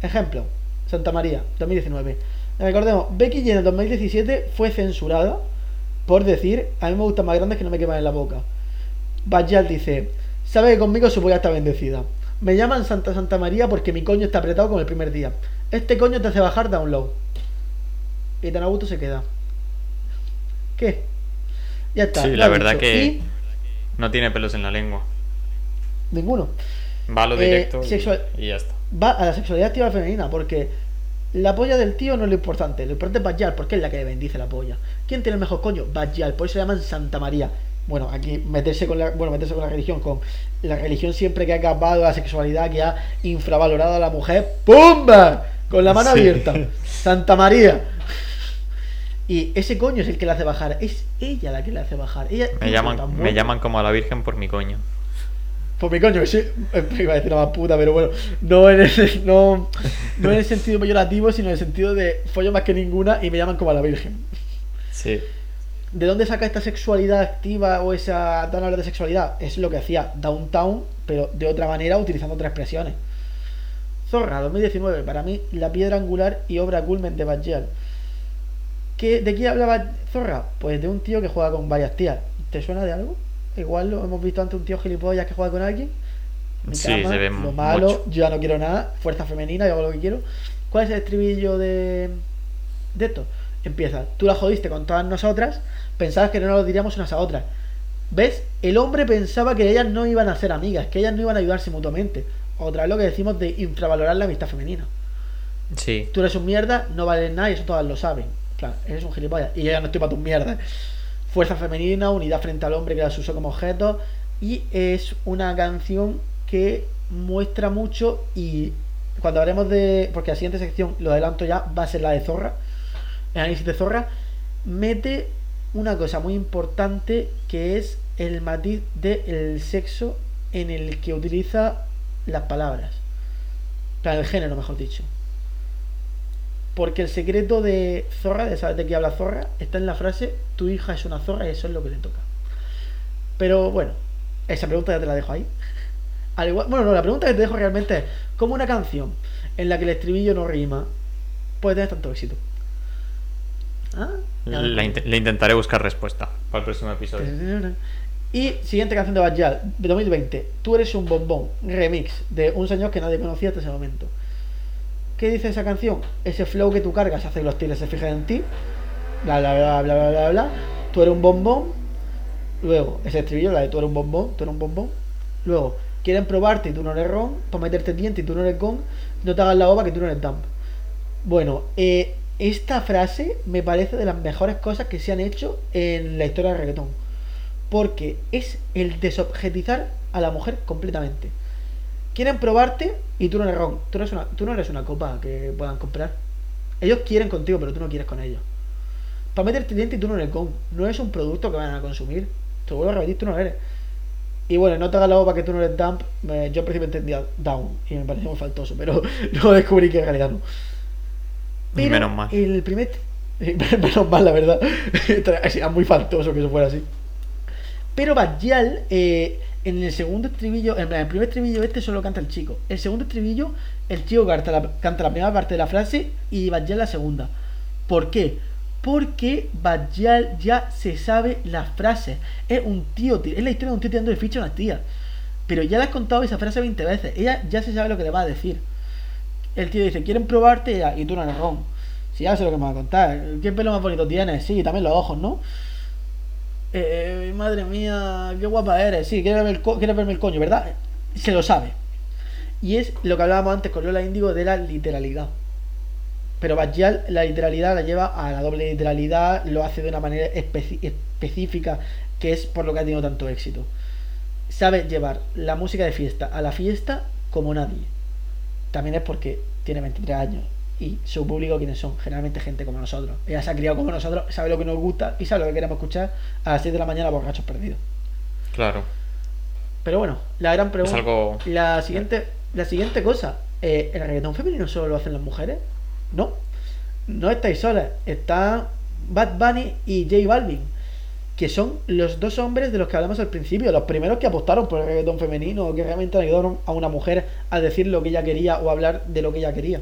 Ejemplo, Santa María, 2019. Recordemos, Becky G en el 2017 fue censurada por decir, a mí me gustan más grandes que no me queman en la boca. Bajal dice, sabe que conmigo su polla está bendecida. Me llaman Santa Santa María porque mi coño está apretado como el primer día. Este coño te hace bajar download. Y tan a gusto se queda. ¿Qué? Ya está. Sí, la verdad dicho. que Y no tiene pelos en la lengua. ninguno. Va a lo Eh, directo y- sexual- y, ya está. va a la sexualidad activa femenina, porque la polla del tío no es lo importante, lo importante es Bajal, porque es la que le bendice la polla. ¿Quién tiene el mejor coño? Bajal, por eso le llaman Santa María. Bueno, aquí meterse con la, bueno, meterse con la religión, con la religión siempre que ha acabado la sexualidad, que ha infravalorado a la mujer, ¡pumba! Con la mano Sí. abierta. Santa María. Y ese coño es el que le hace bajar, es ella la que le hace bajar. Ella Me llaman, me llaman como a la Virgen por mi coño. Por mi coño, que sí, eh, iba a decir una más puta, pero bueno, no en, el, no, no en el sentido peyorativo, sino en el sentido de follo más que ninguna y me llaman como a la Virgen. Sí. ¿De dónde saca esta sexualidad activa o esa tan hablar de sexualidad? Es lo que hacía Downtown, pero de otra manera, utilizando otras expresiones. Zorra, 2019, para mí, la piedra angular y obra culmen de Bajal. ¿Qué, ¿De qué hablaba Zorra? Pues de un tío que juega con varias tías. ¿Te suena de algo? Igual lo hemos visto antes un tío gilipollas que juega con alguien. Sí, cama, se ve lo mucho. malo, yo ya no quiero nada, fuerza femenina, yo hago lo que quiero. ¿Cuál es el estribillo de, de esto? Empieza, tú la jodiste con todas nosotras, pensabas que no nos lo diríamos unas a otras. ¿Ves? El hombre pensaba que ellas no iban a ser amigas, que ellas no iban a ayudarse mutuamente. Otra vez lo que decimos de infravalorar la amistad femenina. Sí. Tú eres un mierda, no vales nada y eso todas lo saben. Claro, eres un gilipollas. Y yo ya no estoy para tus mierdas. Fuerza femenina, unidad frente al hombre que las usó como objeto. Y es una canción que muestra mucho y cuando hablemos de... Porque la siguiente sección, lo adelanto ya, va a ser la de Zorra. El análisis de Zorra. Mete una cosa muy importante que es el matiz del sexo en el que utiliza las palabras. Para el género, mejor dicho. Porque el secreto de Zorra, de saber de qué habla Zorra, está en la frase tu hija es una zorra y eso es lo que le toca. Pero bueno, esa pregunta ya te la dejo ahí. Al igual, bueno, no, la pregunta que te dejo realmente es, ¿cómo una canción en la que el estribillo no rima puede tener tanto éxito? ¿Ah? Le intentaré buscar respuesta para el próximo episodio. Y siguiente canción de Bajal, de 2020. Tú eres un bombón, remix de un señor que nadie conocía hasta ese momento. ¿Qué dice esa canción? Ese flow que tú cargas hace que los tigres se fijen en ti. Bla, bla, bla, bla, bla, bla, bla. Tú eres un bombón. Luego, ese estribillo, la de tú eres un bombón, tú eres un bombón. Luego, quieren probarte y tú no eres ron. Para meterte diente y tú no eres gong. No te hagas la ova que tú no eres dump. Bueno, eh, esta frase me parece de las mejores cosas que se han hecho en la historia del reggaetón. Porque es el desobjetizar a la mujer completamente. Quieren probarte y tú no eres ron. Tú no eres una, tú no eres una copa que puedan comprar. Ellos quieren contigo, pero tú no quieres con ellos. Para meterte diente y tú no eres con. No es un producto que van a consumir. Te vuelvo a repetir, tú no eres. Y bueno, no te hagas la boca que tú no eres dump. yo al principio entendía down y me pareció muy faltoso, pero luego descubrí que en realidad no menos mal. El primer. menos mal, la verdad. Era muy faltoso que eso fuera así. Pero Bajal, eh, en el segundo estribillo, en el primer estribillo este solo canta el chico. El segundo estribillo, el chico canta la, canta la primera parte de la frase y Bajal la segunda. ¿Por qué? Porque Bajal ya se sabe las frases. Es un tío, es la historia de un tío tirando de ficha a una tía. Pero ya le has contado esa frase 20 veces. Ella ya se sabe lo que le va a decir el tío dice, ¿quieren probarte? Y tú no eres ron. Si ya sé lo que me va a contar. ¿Qué pelo más bonito tienes? Sí, también los ojos, ¿no? Eh, madre mía, qué guapa eres. Sí, quieres verme, el verme el coño, ¿verdad? Se lo sabe. Y es lo que hablábamos antes con Lola Índigo de la literalidad. Pero Bajal la literalidad la lleva a la doble literalidad, lo hace de una manera específica, que es por lo que ha tenido tanto éxito. Sabe llevar la música de fiesta a la fiesta como nadie también es porque tiene 23 años y su público quiénes son, generalmente gente como nosotros. Ella se ha criado como nosotros, sabe lo que nos gusta y sabe lo que queremos escuchar a las 7 de la mañana por gachos perdidos. Claro. Pero bueno, la gran pregunta. La siguiente, la siguiente cosa, eh, ¿el reggaetón femenino solo lo hacen las mujeres? No. No estáis solas. Está Bad Bunny y J Balvin que son los dos hombres de los que hablamos al principio, los primeros que apostaron por el reggaetón femenino, que realmente ayudaron a una mujer a decir lo que ella quería o hablar de lo que ella quería.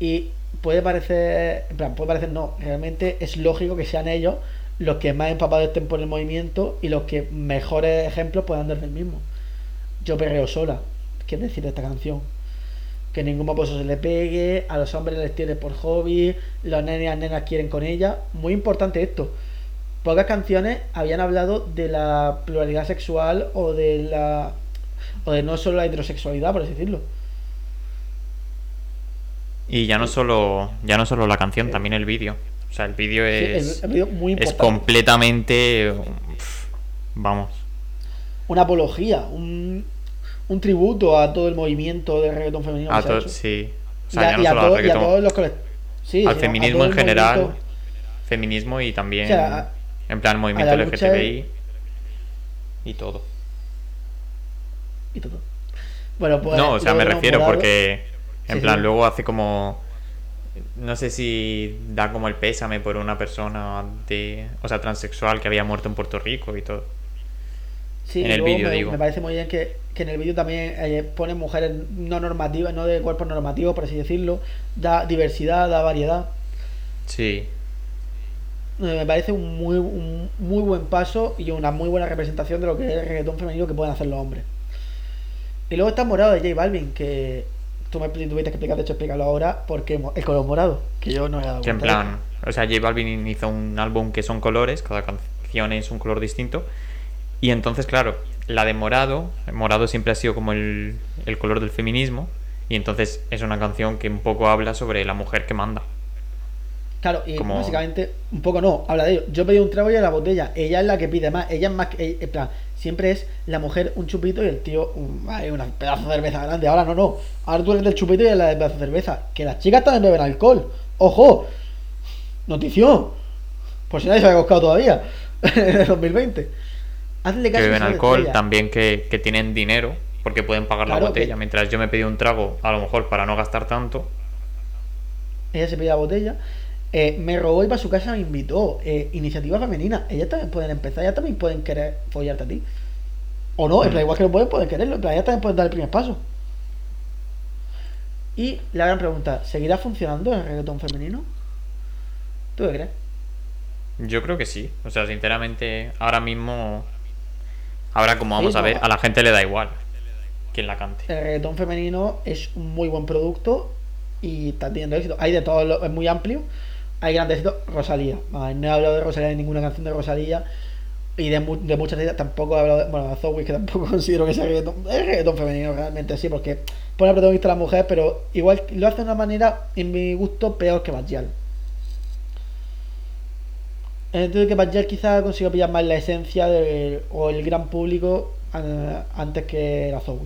Y puede parecer, en plan, puede parecer no, realmente es lógico que sean ellos los que más empapados estén por el movimiento y los que mejores ejemplos puedan dar del mismo. Yo perreo sola, ¿qué decir de esta canción? Que ningún maposo se le pegue, a los hombres les tiene por hobby, los nenes y nenas quieren con ella. Muy importante esto pocas canciones habían hablado de la pluralidad sexual o de la o de no solo la heterosexualidad, por decirlo. Y ya no solo ya no solo la canción, también el vídeo. O sea, el vídeo es muy es completamente vamos. Una apología, un, un tributo a todo el movimiento de reggaetón femenino. A sí. O sea, ya no solo a, todos los sí, al feminismo en general. Feminismo y también. En plan, movimiento LGTBI y todo. Y todo. Bueno, pues. No, o sea, me refiero porque. En plan, luego hace como. No sé si da como el pésame por una persona de. O sea, transexual que había muerto en Puerto Rico y todo. Sí, en el vídeo, digo. Me parece muy bien que, en el vídeo también eh, pone mujeres no normativas, no de cuerpos normativos, por así decirlo. Da diversidad, da variedad. Sí. Eh, me parece un muy, un muy buen paso y una muy buena representación de lo que es el reggaetón femenino que pueden hacer los hombres. Y luego está Morado de J Balvin, que tú me tuviste que explicar, de hecho, explícalo ahora, porque el color morado, que yo no he dado Que en plan, o sea, J Balvin hizo un álbum que son colores, cada canción es un color distinto. Y entonces, claro, la de morado, morado siempre ha sido como el, el color del feminismo. Y entonces es una canción que un poco habla sobre la mujer que manda. Claro, y básicamente, un poco no, habla de ello. Yo pedí un trago y a la botella. Ella es la que pide más. Ella es más que. En plan, siempre es la mujer un chupito y el tío un, una pedazo de cerveza grande. Ahora no, no. Ahora tú eres del chupito y de pedazo de cerveza. Que las chicas también beben alcohol. ¡Ojo! Notición. Por si nadie se había buscado todavía. en el 2020. Hazle caso que beben alcohol, también que, que, tienen dinero porque pueden pagar la botella. Mientras yo me pedí un trago, a lo mejor para no gastar tanto. Ella se pide la botella eh, me robó y para su casa me invitó. Eh, iniciativa femenina. Ellas también pueden empezar, ellas también pueden querer follarte a ti. O no, en plan, igual que lo pueden, pueden quererlo. En plan, ellas también pueden dar el primer paso. Y la gran pregunta, ¿seguirá funcionando el reggaetón femenino? ¿Tú qué crees? Yo creo que sí. O sea, sinceramente, ahora mismo. Ahora, como vamos a ver, a la gente le da igual quien la cante. El reggaetón femenino es un muy buen producto y está teniendo éxito. Hay de todo, es muy amplio hay grandes. Rosalía. No he hablado de Rosalía en ninguna canción de Rosalía. Y de, de muchas de ellas tampoco he hablado de. Bueno, Zoe, que tampoco considero que sea reggaetón. Es reggaetón femenino, realmente sí, porque pone a protagonista a la mujer, pero igual lo hace de una manera, en mi gusto, peor que Bajal. En de que Bajal quizá consiga pillar más la esencia de, o el gran público antes que la Zoe.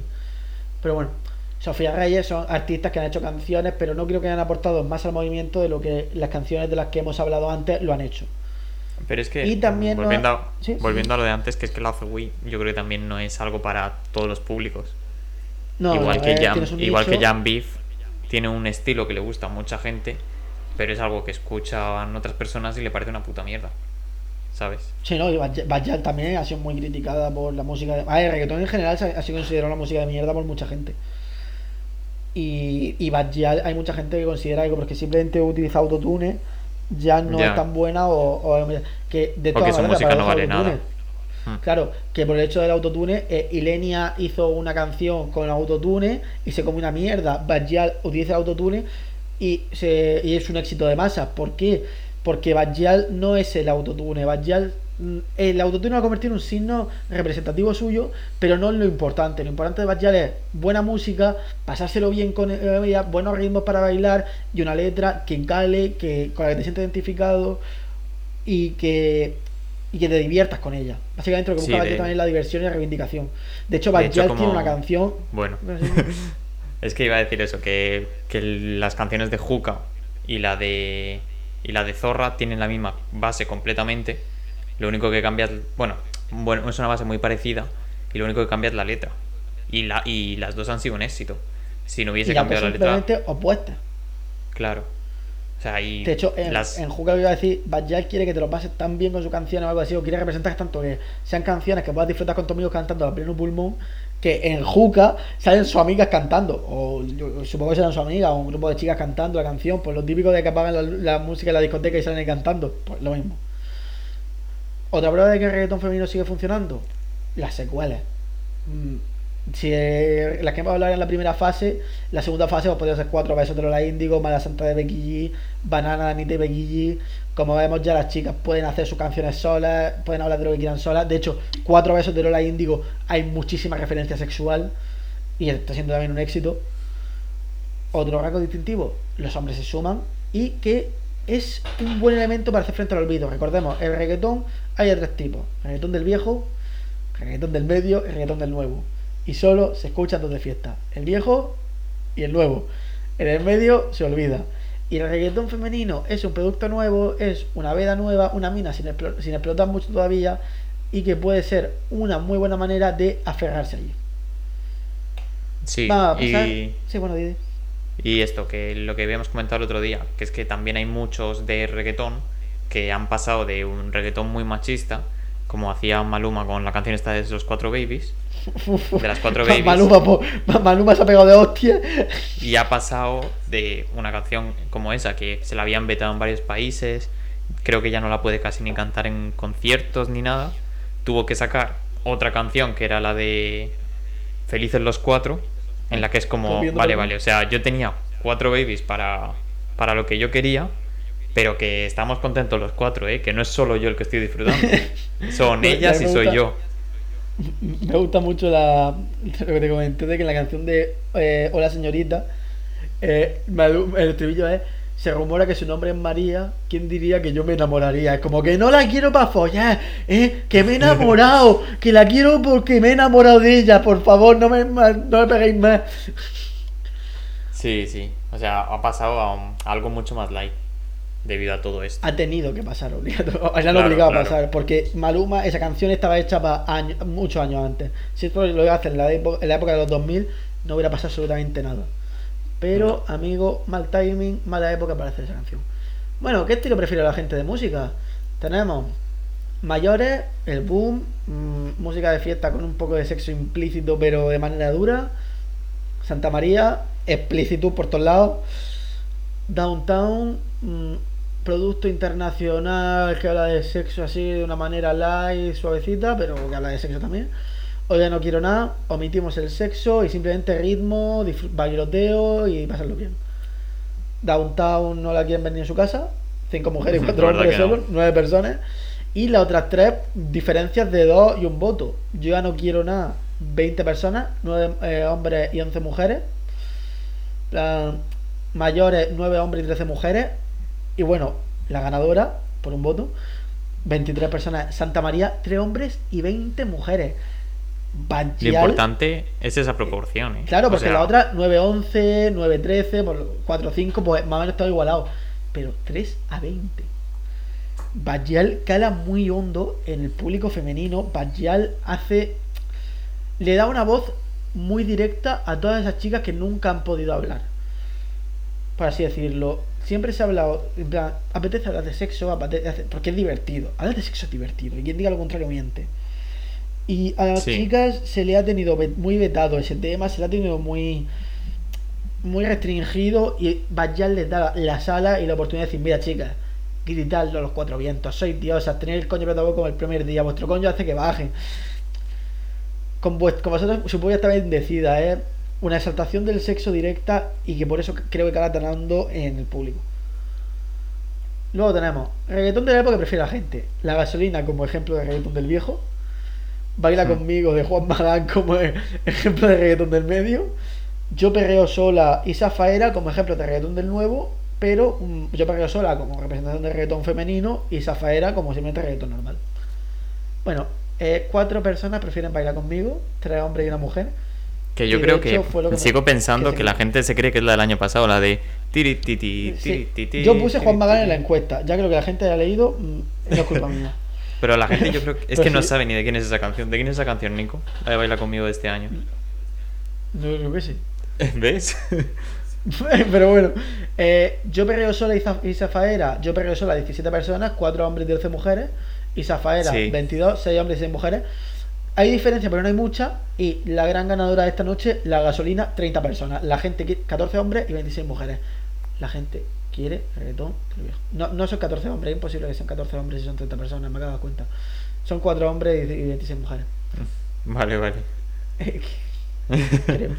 Pero bueno. Sofía Reyes son artistas que han hecho canciones, pero no creo que hayan aportado más al movimiento de lo que las canciones de las que hemos hablado antes lo han hecho. Pero es que, y también volviendo, a, lo de antes, que es que la Zoe yo creo que también no es algo para todos los públicos. igual, que Jam, igual que Jan Beef tiene un estilo que le gusta a mucha gente, pero es algo que escuchan otras personas y le parece una puta mierda. ¿Sabes? Sí, no, y Bajal también ha sido muy criticada por la música de... Ah, el reggaetón en general ha sido considerado la música de mierda por mucha gente. Y, y hay mucha gente que considera que porque simplemente utiliza autotune ya no es tan buena o, que de todas maneras música no vale nada. Hmm. Claro, que por el hecho del autotune, eh, Ilenia hizo una canción con autotune y se come una mierda. Bajal utiliza el autotune y, se, y es un éxito de masa. ¿Por qué? Porque Bajal no es el autotune. Bajal el autotune va a convertir en un signo representativo suyo, pero no es lo importante. Lo importante de Bad es buena música, pasárselo bien con ella, buenos ritmos para bailar y una letra que encale, que, con la que te sientes identificado y que, y que te diviertas con ella. Básicamente lo que busca también es la diversión y la reivindicación. De hecho, Bad tiene una canción. Bueno, es que iba a decir eso, que, que las canciones de Juca y la de y la de Zorra tienen la misma base completamente lo único que cambia bueno, bueno, es una base muy parecida y lo único que cambia es la letra. Y, la, y las dos han sido un éxito. Si no hubiese cambiado la letra. opuesta. Claro. O sea, y de hecho, en, las... en Juca iba a decir, Bajal quiere que te lo pases tan bien con su canción o algo así, o quiere representar tanto que sean canciones que puedas disfrutar con tus amigos cantando a pleno pulmón, que en Juca salen sus amigas cantando, o supongo que serán sus amigas, o un grupo de chicas cantando la canción, pues lo típico de que apagan la, la música en la discoteca y salen cantando, pues lo mismo. Otra prueba de que el reggaetón femenino sigue funcionando, las secuelas. Mm, si las que hemos hablado en la primera fase, la segunda fase pues podría ser cuatro besos de Lola Índigo, Mala Santa de Becky G, Banana de Anita y Becky G. Como vemos ya las chicas pueden hacer sus canciones solas, pueden hablar de lo que quieran solas. De hecho, cuatro besos de Lola Índigo hay muchísima referencia sexual y está siendo también un éxito. Otro rasgo distintivo, los hombres se suman y que es un buen elemento para hacer frente al olvido. Recordemos, el reggaetón hay tres tipos: reggaetón del viejo, reggaetón del medio y reggaetón del nuevo. Y solo se escuchan dos de fiesta: el viejo y el nuevo. En el medio se olvida. Y el reggaetón femenino es un producto nuevo, es una veda nueva, una mina sin, sin explotar mucho todavía y que puede ser una muy buena manera de aferrarse allí. Sí, Y... Sí, bueno, Y esto, que lo que habíamos comentado el otro día, que es que también hay muchos de reggaetón que han pasado de un reggaetón muy machista, como hacía Maluma con la canción esta de los cuatro babies, de las cuatro babies. Maluma, se ha pegado de hostia. Y ha pasado de una canción como esa, que se la habían vetado en varios países, creo que ya no la puede casi ni cantar en conciertos ni nada. Tuvo que sacar otra canción que era la de Felices los Cuatro, En la que es como, vale, vale, o sea, yo tenía cuatro babies para, para lo que yo quería, pero que estamos contentos los cuatro, ¿eh? Que no es solo yo el que estoy disfrutando. Son ellas y soy yo. Me gusta mucho la, lo que te comenté de que en la canción de eh, Hola señorita, eh, el estribillo es, se rumora que su nombre es María, ¿quién diría que yo me enamoraría? Es como que no la quiero para follar, eh, que me he enamorado, que la quiero porque me he enamorado de ella, por favor, no me, no me peguéis más. Sí, sí. O sea, ha pasado a, un- a algo mucho más light debido a todo esto. Ha tenido que pasar, obligado, la han Claro, obligado claro. a pasar, porque Maluma, esa canción estaba hecha para años, muchos años antes. Si esto lo iba a hacer en la, época, en la época de los 2000, no hubiera pasado absolutamente nada. Pero, amigo, mal timing, mala época para hacer esa canción. Bueno, ¿qué estilo prefiere la gente de música? Tenemos mayores, el boom, mm, música de fiesta con un poco de sexo implícito pero de manera dura, Santa María, explícito por todos lados, Downtown, mm, producto internacional que habla de sexo así de una manera light, suavecita, pero que habla de sexo también. Hoy ya no quiero nada, omitimos el sexo y simplemente ritmo, bailoteo y pasarlo bien. Downtown no la quieren ver ni en su casa, cinco mujeres y cuatro hombres no. solo, nueve personas. Y las otras tres diferencias de dos y un voto. Yo ya no quiero nada, 20 personas, nueve eh, hombres y 11 mujeres. Mayores, 9 hombres y 13 mujeres. Y bueno, la ganadora, por un voto, 23 personas. Santa María, 3 hombres y 20 mujeres. Lo Banchial- importante es esa proporción, ¿eh? Claro, O porque sea, la otra 9-11, 9-13, por 4-5, pues más o menos todo igualado. Pero 3 a 20. Bajal cala muy hondo en el público femenino. Bajal hace. Le da una voz muy directa a todas esas chicas que nunca han podido hablar. Por así decirlo. Siempre se ha hablado. En plan, apetece hablar de sexo, apetece- porque es divertido. Hablar de sexo es divertido. Y quien diga lo contrario miente. Y a las Sí. chicas se le ha tenido muy vetado ese tema, se le ha tenido muy muy restringido y Bajal les da la sala y la oportunidad de decir, mira chicas, gritadlo a los cuatro vientos, sois diosas, tener el coño apretado como el primer día, vuestro coño hace que bajen. Con, vuest- con vosotros supongo que está bendecida, ¿eh? Una exaltación del sexo directa y que por eso creo que cala ganando en el público. Luego tenemos reggaetón de la época que prefiere la gente. La gasolina como ejemplo de reggaetón del viejo. Baila conmigo de Juan Magán como e- ejemplo de reggaetón del medio. Yo perreo sola y Zafaera como ejemplo de reggaetón del nuevo. Pero mm, yo perreo sola como representación de reggaetón femenino y Zafaera como simplemente reggaetón normal. Bueno, eh, cuatro personas prefieren bailar conmigo, tres hombres y una mujer. Que yo creo hecho que me- sigo pensando que que, la gente se cree que es la del año pasado, la de tiri titi Sí, tiri titi. Yo puse Juan tiri, Magán en tiri. la encuesta. Ya creo que la gente haya leído, mm, no es culpa mía. Pero la gente yo creo que es que no sí. sabe ni de quién es esa canción. ¿De quién es esa canción, Nico? La de Baila conmigo de este año. No creo que sí. ¿Ves? Pero bueno, eh, yo perreo sola y, Za- y Zafaera, yo perreo sola 17 personas, 4 hombres y 13 mujeres, y Zafaera Sí. 22, 6 hombres y 6 mujeres. Hay diferencia, pero no hay mucha, y la gran ganadora de esta noche, la gasolina, 30 personas. La gente, qui- 14 hombres y 26 mujeres. La gente quiere reggaetón. No, no son 14 hombres, es imposible que sean 14 hombres y son 30 personas, me de dar cuenta. Son 4 hombres y y 26 mujeres. Vale, vale.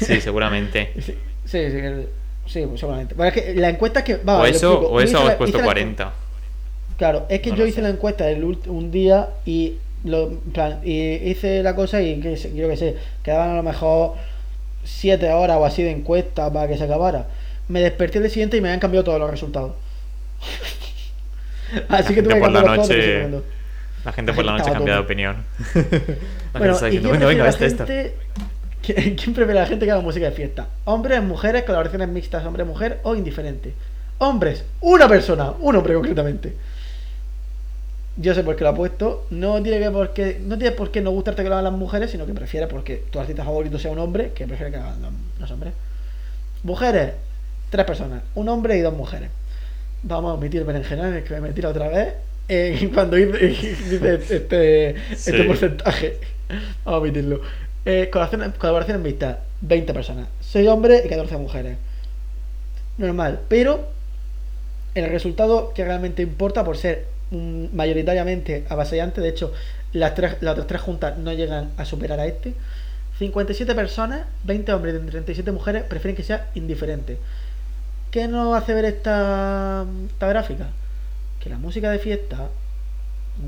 Sí, seguramente. Sí, sí, sí, sí, pues seguramente. Bueno, es que la encuesta es que. va, O eso, o eso has puesto hice la- 40. Claro, es que No yo hice sé. la encuesta el ult- un día y lo, plan, y hice la cosa y que yo que sé, quedaban a lo mejor 7 horas o así de encuesta para que se acabara. Me desperté el día siguiente y me habían cambiado todos los resultados. así que tuve que por la noche-. La gente por la noche cambia de opinión. La Bueno, gente está ¿y diciendo, venga, esta, esta. gente? ¿Quién prefiere la gente que haga música de fiesta? ¿Hombres, mujeres, colaboraciones mixtas, hombre-mujer o indiferente? Hombres, una persona, un hombre concretamente. Yo sé por qué lo ha puesto. No tiene que por qué, no tiene por qué no gustarte que lo hagan las mujeres, sino que prefiere porque tu artista favorito sea un hombre, que prefiere que lo hagan los, los hombres. Mujeres, tres personas, un hombre y dos mujeres. Vamos a omitir berenjenales, que me he tirado otra vez. eh, cuando dice, este, este Sí. porcentaje. Vamos a omitirlo. Eh, colaboraciones, colaboraciones mixtas, 20 personas. 6 hombres y 14 mujeres. Normal, pero el resultado que realmente importa por ser mayoritariamente avasallante, de hecho, las, tres, las otras tres juntas no llegan a superar a este. 57 personas, 20 hombres y 37 mujeres prefieren que sea indiferente. ¿Qué nos hace ver esta, gráfica? Que la música de fiesta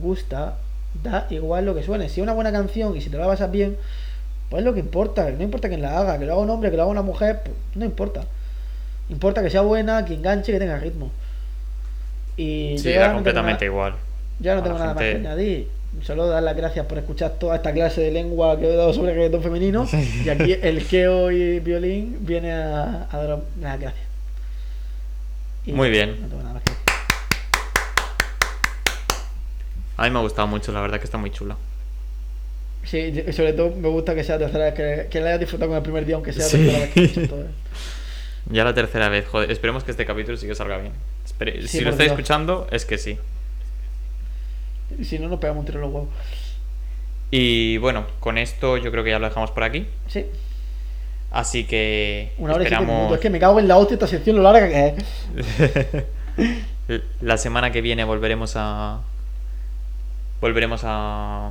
gusta, da igual lo que suene. Si es una buena canción y si te la pasas bien, pues es lo que importa. No importa quién la haga, que lo haga un hombre, que lo haga una mujer, pues no importa. Importa que sea buena, que enganche, que tenga ritmo. Y Sí, da no completamente nada- igual. ya no tengo nada más que añadir. Solo dar las gracias por escuchar toda esta clase de lengua que he dado sobre reggaetón femenino. Y aquí el Keo y Violín viene a, a dar las gracias. Y Muy bien. No tengo nada más que. A mí me ha gustado mucho, la verdad que está muy chula. Sí, sobre todo me gusta que sea la tercera vez que, que la hayas disfrutado con el primer día, aunque sea la Sí. tercera vez que escucho todo esto. Ya la tercera vez, joder. Esperemos que este capítulo sí que salga bien. Sí, si lo estáis Dios. escuchando, es que sí. Y si no, nos pegamos un tiro en los huevos. Y bueno, con esto yo creo que ya lo dejamos por aquí. Sí, Así que una hora y esperamos minutos. Es que me cago en la hostia esta sección lo larga que es. la semana que viene volveremos a volveremos a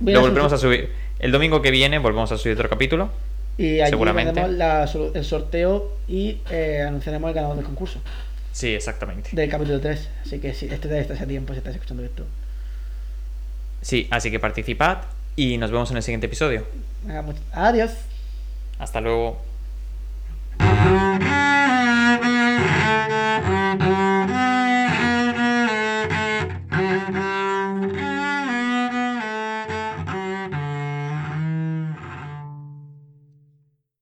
lo volveremos a subir. El domingo que viene volvemos a subir otro capítulo. Y allí Seguramente. El sorteo y eh, anunciaremos el ganador del concurso. Sí, exactamente. Del capítulo 3. Así que si este te estás a tiempo, si estás escuchando esto. Sí, así que participad y nos vemos en el siguiente episodio. Adiós. Hasta luego.